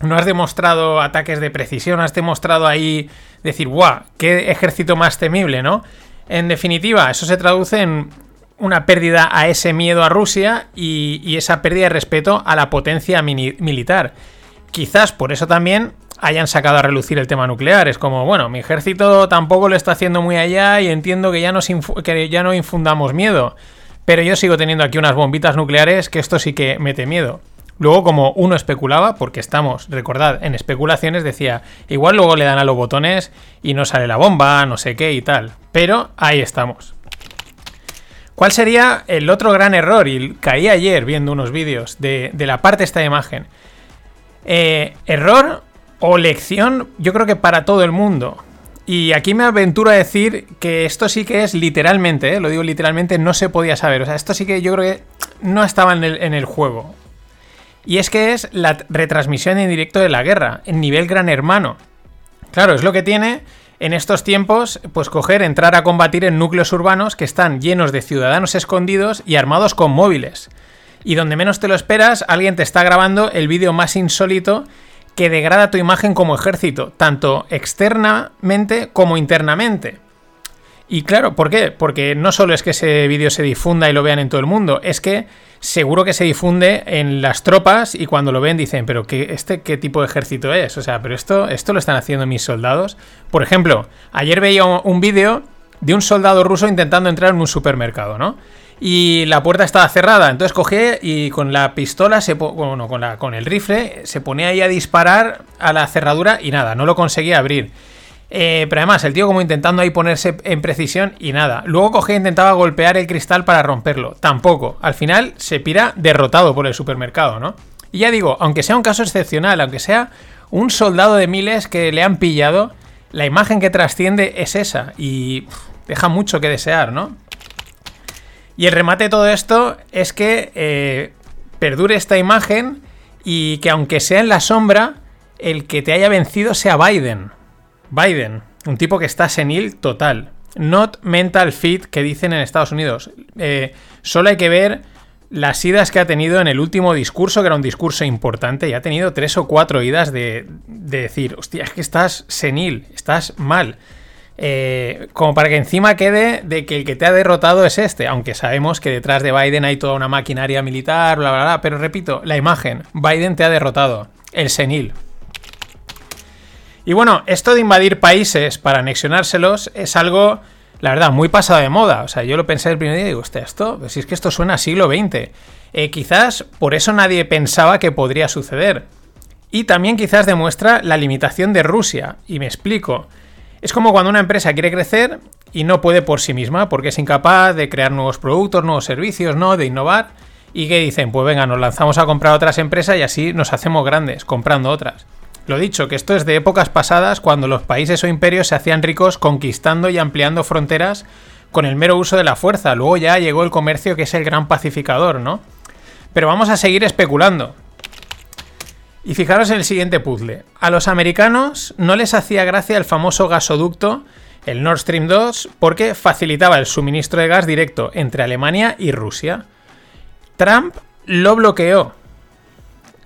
no has demostrado ataques de precisión, has demostrado ahí decir, ¡guau! ¡Qué ejército más temible, ¿no? En definitiva, eso se traduce en una pérdida a ese miedo a Rusia y, esa pérdida de respeto a la potencia militar. Quizás por eso también hayan sacado a relucir el tema nuclear. Es como, bueno, mi ejército tampoco lo está haciendo muy allá y entiendo que ya, no infundamos miedo. Pero yo sigo teniendo aquí unas bombitas nucleares que esto sí que mete miedo. Luego, como uno especulaba, porque estamos, recordad, en especulaciones, decía, igual luego le dan a los botones y no sale la bomba, no sé qué y tal. Pero ahí estamos. ¿Cuál sería el otro gran error? Y caí ayer viendo unos vídeos de, la parte de esta imagen. Eh, error o lección, yo creo que para todo el mundo. Y aquí me aventuro a decir que esto sí que es literalmente, eh, lo digo literalmente, no se podía saber. O sea, esto sí que yo creo que no estaba en el, en el juego. Y es que es la retransmisión en directo de la guerra, en nivel gran hermano. Claro, es lo que tiene en estos tiempos, pues coger, entrar a combatir en núcleos urbanos que están llenos de ciudadanos escondidos y armados con móviles. Y donde menos te lo esperas, alguien te está grabando el vídeo más insólito que degrada tu imagen como ejército, tanto externamente como internamente. Y claro, ¿por qué? Porque no solo es que ese vídeo se difunda y lo vean en todo el mundo, es que seguro que se difunde en las tropas y cuando lo ven dicen, pero ¿qué, este qué tipo de ejército es? O sea, pero esto, esto lo están haciendo mis soldados. Por ejemplo, ayer veía un vídeo de un soldado ruso intentando entrar en un supermercado, ¿no? Y la puerta estaba cerrada, entonces cogí y con la pistola, se bueno, con, el rifle, se ponía ahí a disparar a la cerradura y nada, no lo conseguía abrir. Eh, pero además, el tío como intentando ahí ponerse en precisión y nada. Luego cogía e intentaba golpear el cristal para romperlo. Tampoco. Al final se pira derrotado por el supermercado, ¿no? Y ya digo, aunque sea un caso excepcional, aunque sea un soldado de miles que le han pillado, la imagen que trasciende es esa. Y deja mucho que desear, ¿no? Y el remate de todo esto es que eh, perdure esta imagen y que aunque sea en la sombra, el que te haya vencido sea Biden. Biden, un tipo que está senil total. Not mental fit que dicen en Estados Unidos. Eh, solo hay que ver las idas que ha tenido en el último discurso, que era un discurso importante, y ha tenido tres o cuatro idas de, de decir, hostia, es que estás senil, estás mal. Eh, como para que encima quede de que el que te ha derrotado es este, aunque sabemos que detrás de Biden hay toda una maquinaria militar, bla, bla, bla, pero repito, la imagen, Biden te ha derrotado, el senil. Y bueno, esto de invadir países para anexionárselos es algo, la verdad, muy pasado de moda. O sea, yo lo pensé el primer día y digo, hostia, esto, si es que esto suena a siglo XX. Eh, quizás por eso nadie pensaba que podría suceder. Y también quizás demuestra la limitación de Rusia. Y me explico. Es como cuando una empresa quiere crecer y no puede por sí misma, porque es incapaz de crear nuevos productos, nuevos servicios, ¿no? De innovar. Y que dicen, pues venga, nos lanzamos a comprar otras empresas y así nos hacemos grandes, comprando otras. Lo dicho, que esto es de épocas pasadas cuando los países o imperios se hacían ricos conquistando y ampliando fronteras con el mero uso de la fuerza. Luego ya llegó el comercio que es el gran pacificador, ¿no? Pero vamos a seguir especulando. Y fijaros en el siguiente puzzle. A los americanos no les hacía gracia el famoso gasoducto, el Nord Stream 2, porque facilitaba el suministro de gas directo entre Alemania y Rusia. Trump lo bloqueó.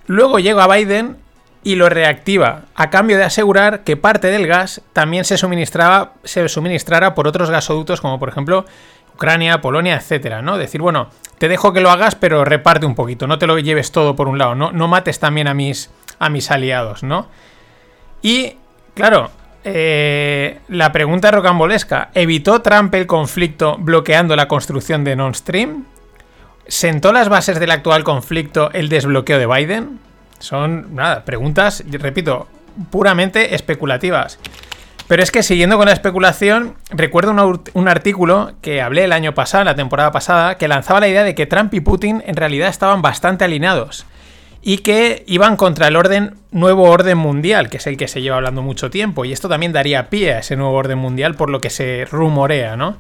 Luego llega Biden y lo reactiva, a cambio de asegurar que parte del gas también se, suministraba, se suministrara por otros gasoductos, como por ejemplo Ucrania, Polonia, etcétera, ¿no? Decir, bueno, te dejo que lo hagas, pero reparte un poquito, no te lo lleves todo por un lado, no, no mates también a mis, a mis aliados, ¿no? Y, claro, eh, la pregunta rocambolesca, ¿evitó Trump el conflicto bloqueando la construcción de Nord Stream? ¿Sentó las bases del actual conflicto el desbloqueo de Biden? Son, nada, preguntas, repito, puramente especulativas. Pero es que siguiendo con la especulación, recuerdo un, artículo que hablé el año pasado, la temporada pasada, que lanzaba la idea de que Trump y Putin en realidad estaban bastante alineados y que iban contra el orden nuevo orden mundial, que es el que se lleva hablando mucho tiempo, y esto también daría pie a ese nuevo orden mundial por lo que se rumorea, ¿no?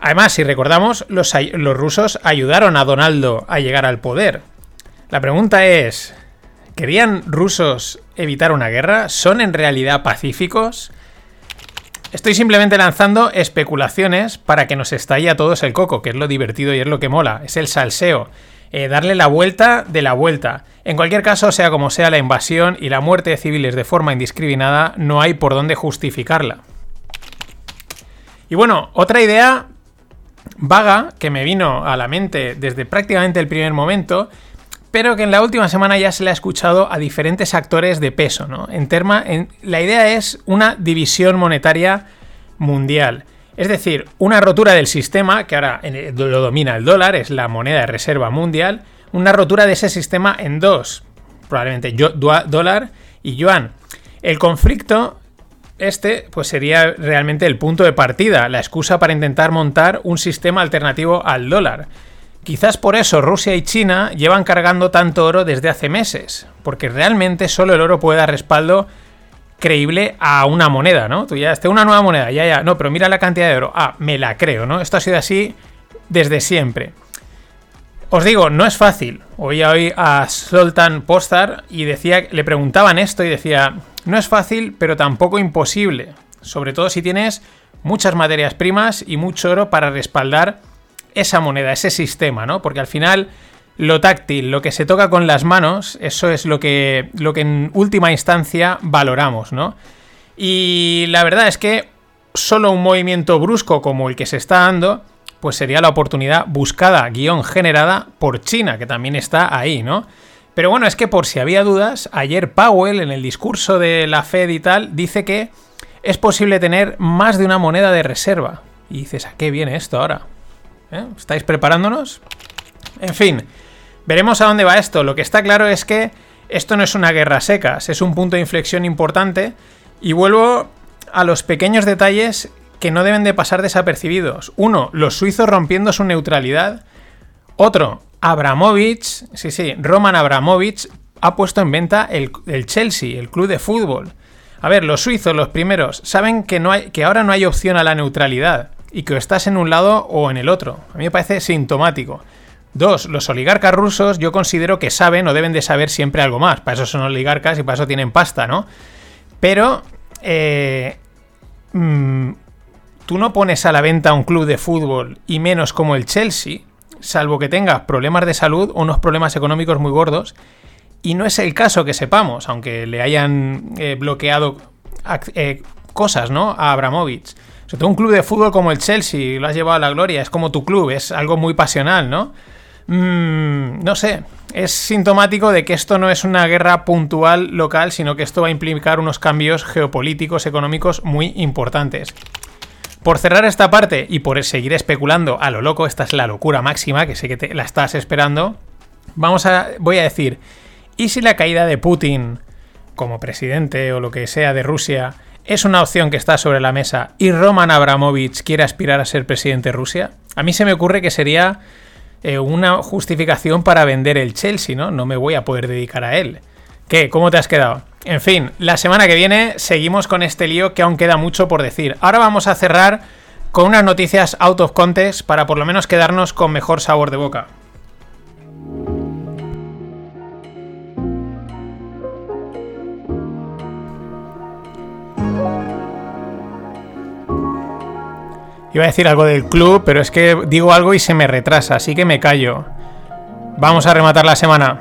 Además, si recordamos, los, los rusos ayudaron a Donaldo a llegar al poder. La pregunta es, ¿Querían rusos evitar una guerra? ¿Son en realidad pacíficos? Estoy simplemente lanzando especulaciones para que nos estalle a todos el coco, que es lo divertido y es lo que mola, es el salseo. Eh, darle la vuelta de la vuelta. En cualquier caso, sea como sea la invasión y la muerte de civiles de forma indiscriminada, no hay por dónde justificarla. Y bueno, otra idea vaga que me vino a la mente desde prácticamente el primer momento pero que en la última semana ya se le ha escuchado a diferentes actores de peso. ¿no? En terma, la idea es una división monetaria mundial. Es decir, una rotura del sistema, que ahora lo domina el dólar, es la moneda de reserva mundial, una rotura de ese sistema en dos, probablemente dólar y yuan. El conflicto este pues sería realmente el punto de partida, la excusa para intentar montar un sistema alternativo al dólar. Quizás por eso Rusia y China llevan cargando tanto oro desde hace meses, porque realmente solo el oro puede dar respaldo creíble a una moneda, ¿no? Tú ya, este una nueva moneda, ya, ya, no, pero mira la cantidad de oro, ah, me la creo, ¿no? Esto ha sido así desde siempre. Os digo, no es fácil. Oía hoy a Sultan Postar y decía, le preguntaban esto y decía, no es fácil, pero tampoco imposible. Sobre todo si tienes muchas materias primas y mucho oro para respaldar esa moneda, ese sistema, ¿no? Porque al final lo táctil, lo que se toca con las manos, eso es lo que, lo que en última instancia valoramos, ¿no? Y la verdad es que solo un movimiento brusco como el que se está dando, pues sería la oportunidad buscada, guion generada por China, que también está ahí, ¿no? Pero bueno, es que por si había dudas, ayer Powell en el discurso de la Fed y tal dice que es posible tener más de una moneda de reserva. Y dices, ¿a qué viene esto ahora? ¿Eh? ¿Estáis preparándonos? En fin, veremos a dónde va esto. Lo que está claro es que esto no es una guerra secas, es un punto de inflexión importante. Y vuelvo a los pequeños detalles que no deben de pasar desapercibidos. Uno, los suizos rompiendo su neutralidad. Otro, Abramovich, sí, sí, Roman Abramovich ha puesto en venta el, Chelsea, el club de fútbol. A ver, los suizos, los primeros, saben que, no hay, que ahora no hay opción a la neutralidad y que estás en un lado o en el otro. A mí me parece sintomático. Dos, los oligarcas rusos yo considero que saben o deben de saber siempre algo más. Para eso son oligarcas y para eso tienen pasta, ¿no? Pero eh, mm, tú no pones a la venta un club de fútbol y menos como el Chelsea salvo que tenga problemas de salud o unos problemas económicos muy gordos. Y no es el caso que sepamos, aunque le hayan eh, bloqueado eh, cosas, ¿no? A Abramovich. Sobre todo un club de fútbol como el Chelsea, lo has llevado a la gloria, es como tu club, es algo muy pasional, ¿no? Mm, no sé, es sintomático de que esto no es una guerra puntual local, sino que esto va a implicar unos cambios geopolíticos, económicos muy importantes. Por cerrar esta parte y por seguir especulando a lo loco, esta es la locura máxima, que sé que te la estás esperando, vamos a, voy a decir, ¿y si la caída de Putin como presidente o lo que sea de Rusia es una opción que está sobre la mesa y Roman Abramovich quiere aspirar a ser presidente de Rusia? A mí se me ocurre que sería eh, una justificación para vender el Chelsea, ¿no? No me voy a poder dedicar a él. ¿Qué? ¿Cómo te has quedado? En fin, la semana que viene seguimos con este lío que aún queda mucho por decir. Ahora vamos a cerrar con unas noticias out of context para por lo menos quedarnos con mejor sabor de boca. Iba a decir algo del club, pero es que digo algo y se me retrasa, así que me callo. Vamos a rematar la semana.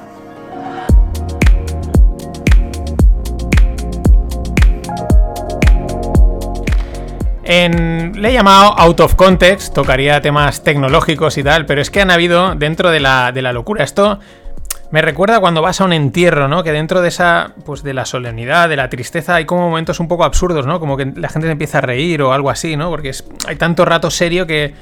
le he llamado out of context, tocaría temas tecnológicos y tal, pero es que han habido dentro de la, de la locura. Esto me recuerda cuando vas a un entierro, ¿no? Que dentro de esa, pues de la solemnidad, de la tristeza, hay como momentos un poco absurdos, ¿no? Como que la gente se empieza a reír o algo así, ¿no? Porque hay tanto rato serio que,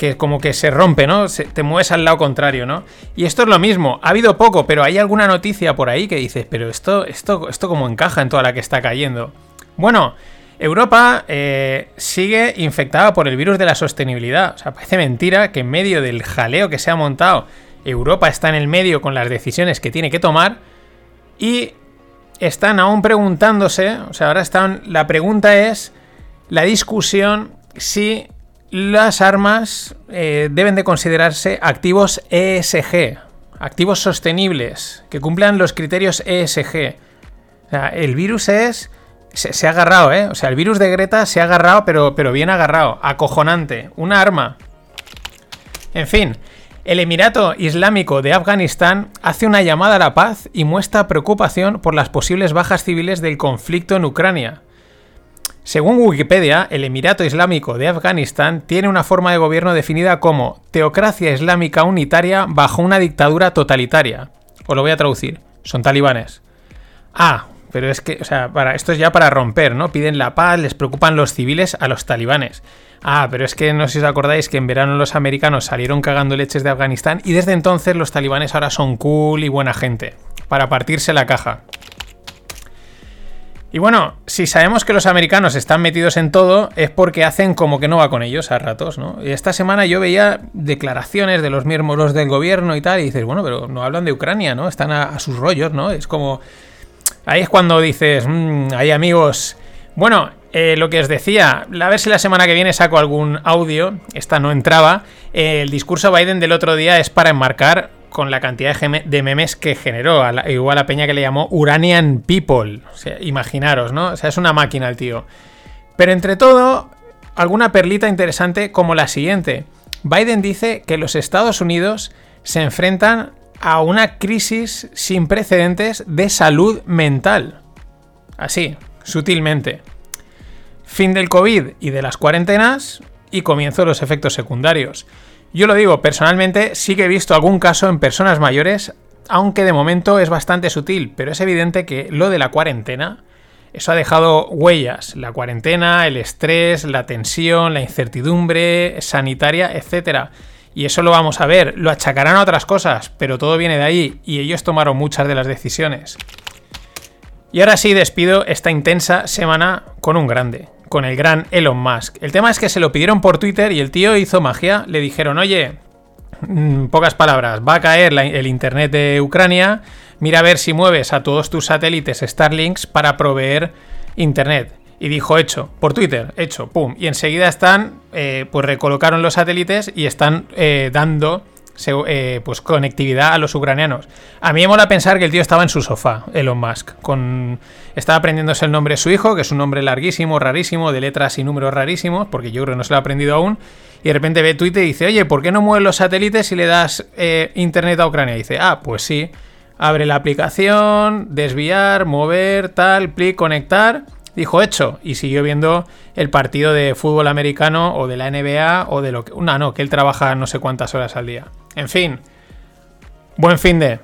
que como que se rompe, ¿no? te mueves al lado contrario, ¿no? Y esto es lo mismo. Ha habido poco, pero hay alguna noticia por ahí que dices, pero esto, esto, esto como encaja en toda la que está cayendo. Bueno, Europa eh, sigue infectada por el virus de la sostenibilidad. O sea, parece mentira que en medio del jaleo que se ha montado, Europa está en el medio con las decisiones que tiene que tomar y están aún preguntándose, o sea, ahora están, la pregunta es la discusión si las armas eh, deben de considerarse activos ESG, activos sostenibles, que cumplan los criterios ESG. O sea, el virus es se, ha agarrado, ¿eh? O sea, el virus de Greta se ha agarrado, pero, pero bien agarrado. Acojonante. Una arma. En fin, el Emirato Islámico de Afganistán hace una llamada a la paz y muestra preocupación por las posibles bajas civiles del conflicto en Ucrania. Según Wikipedia, el Emirato Islámico de Afganistán tiene una forma de gobierno definida como teocracia islámica unitaria bajo una dictadura totalitaria. Os lo voy a traducir. Son talibanes. Ah, pero es que, o sea, para, esto es ya para romper, ¿no? Piden la paz, les preocupan los civiles a los talibanes. Ah, pero es que no sé si os acordáis que en verano los americanos salieron cagando leches de Afganistán y desde entonces los talibanes ahora son cool y buena gente. Para partirse la caja. Y bueno, si sabemos que los americanos están metidos en todo, es porque hacen como que no va con ellos a ratos, ¿no? Y esta semana yo veía declaraciones de los miembros del gobierno y tal, y dices, bueno, pero no hablan de Ucrania, ¿no? Están a, a sus rollos, ¿no? Es como Ahí es cuando dices, mmm, hay amigos. Bueno, eh, lo que os decía, a ver si la semana que viene saco algún audio. Esta no entraba. el discurso Biden del otro día es para enmarcar con la cantidad de memes que generó. igual a Peña que le llamó Uranian People. Imaginaros, ¿no? O sea, es una máquina el tío. Pero entre todo, alguna perlita interesante como la siguiente. Biden dice que los Estados Unidos se enfrentan a una crisis sin precedentes de salud mental. Así, sutilmente. Fin del COVID y de las cuarentenas y comienzo los efectos secundarios. Yo lo digo, personalmente sí que he visto algún caso en personas mayores, aunque de momento es bastante sutil, pero es evidente que lo de la cuarentena, eso ha dejado huellas. La cuarentena, el estrés, la tensión, la incertidumbre sanitaria, etc. Y eso lo vamos a ver. Lo achacarán a otras cosas, pero todo viene de ahí y ellos tomaron muchas de las decisiones. Y ahora sí despido esta intensa semana con un grande, con el gran Elon Musk. El tema es que se lo pidieron por Twitter y el tío hizo magia. Le dijeron, oye, mm, pocas palabras, va a caer el Internet de Ucrania, mira a ver si mueves a todos tus satélites Starlinks para proveer Internet. Y dijo, hecho, por Twitter, hecho, pum. Y enseguida están, eh, pues recolocaron los satélites y están eh, dando eh, pues conectividad a los ucranianos. A mí me mola pensar que el tío estaba en su sofá, Elon Musk, con estaba aprendiéndose el nombre de su hijo, que es un nombre larguísimo, rarísimo, de letras y números rarísimos, porque yo creo que no se lo ha aprendido aún, y de repente ve Twitter y dice, oye, ¿por qué no mueves los satélites y le das internet a Ucrania? Dice, ah, pues sí, abre la aplicación, desviar, mover, tal, clic, conectar, dijo hecho y siguió viendo el partido de fútbol americano o de la NBA o de lo que... No, no, que él trabaja no sé cuántas horas al día. En fin, buen fin de.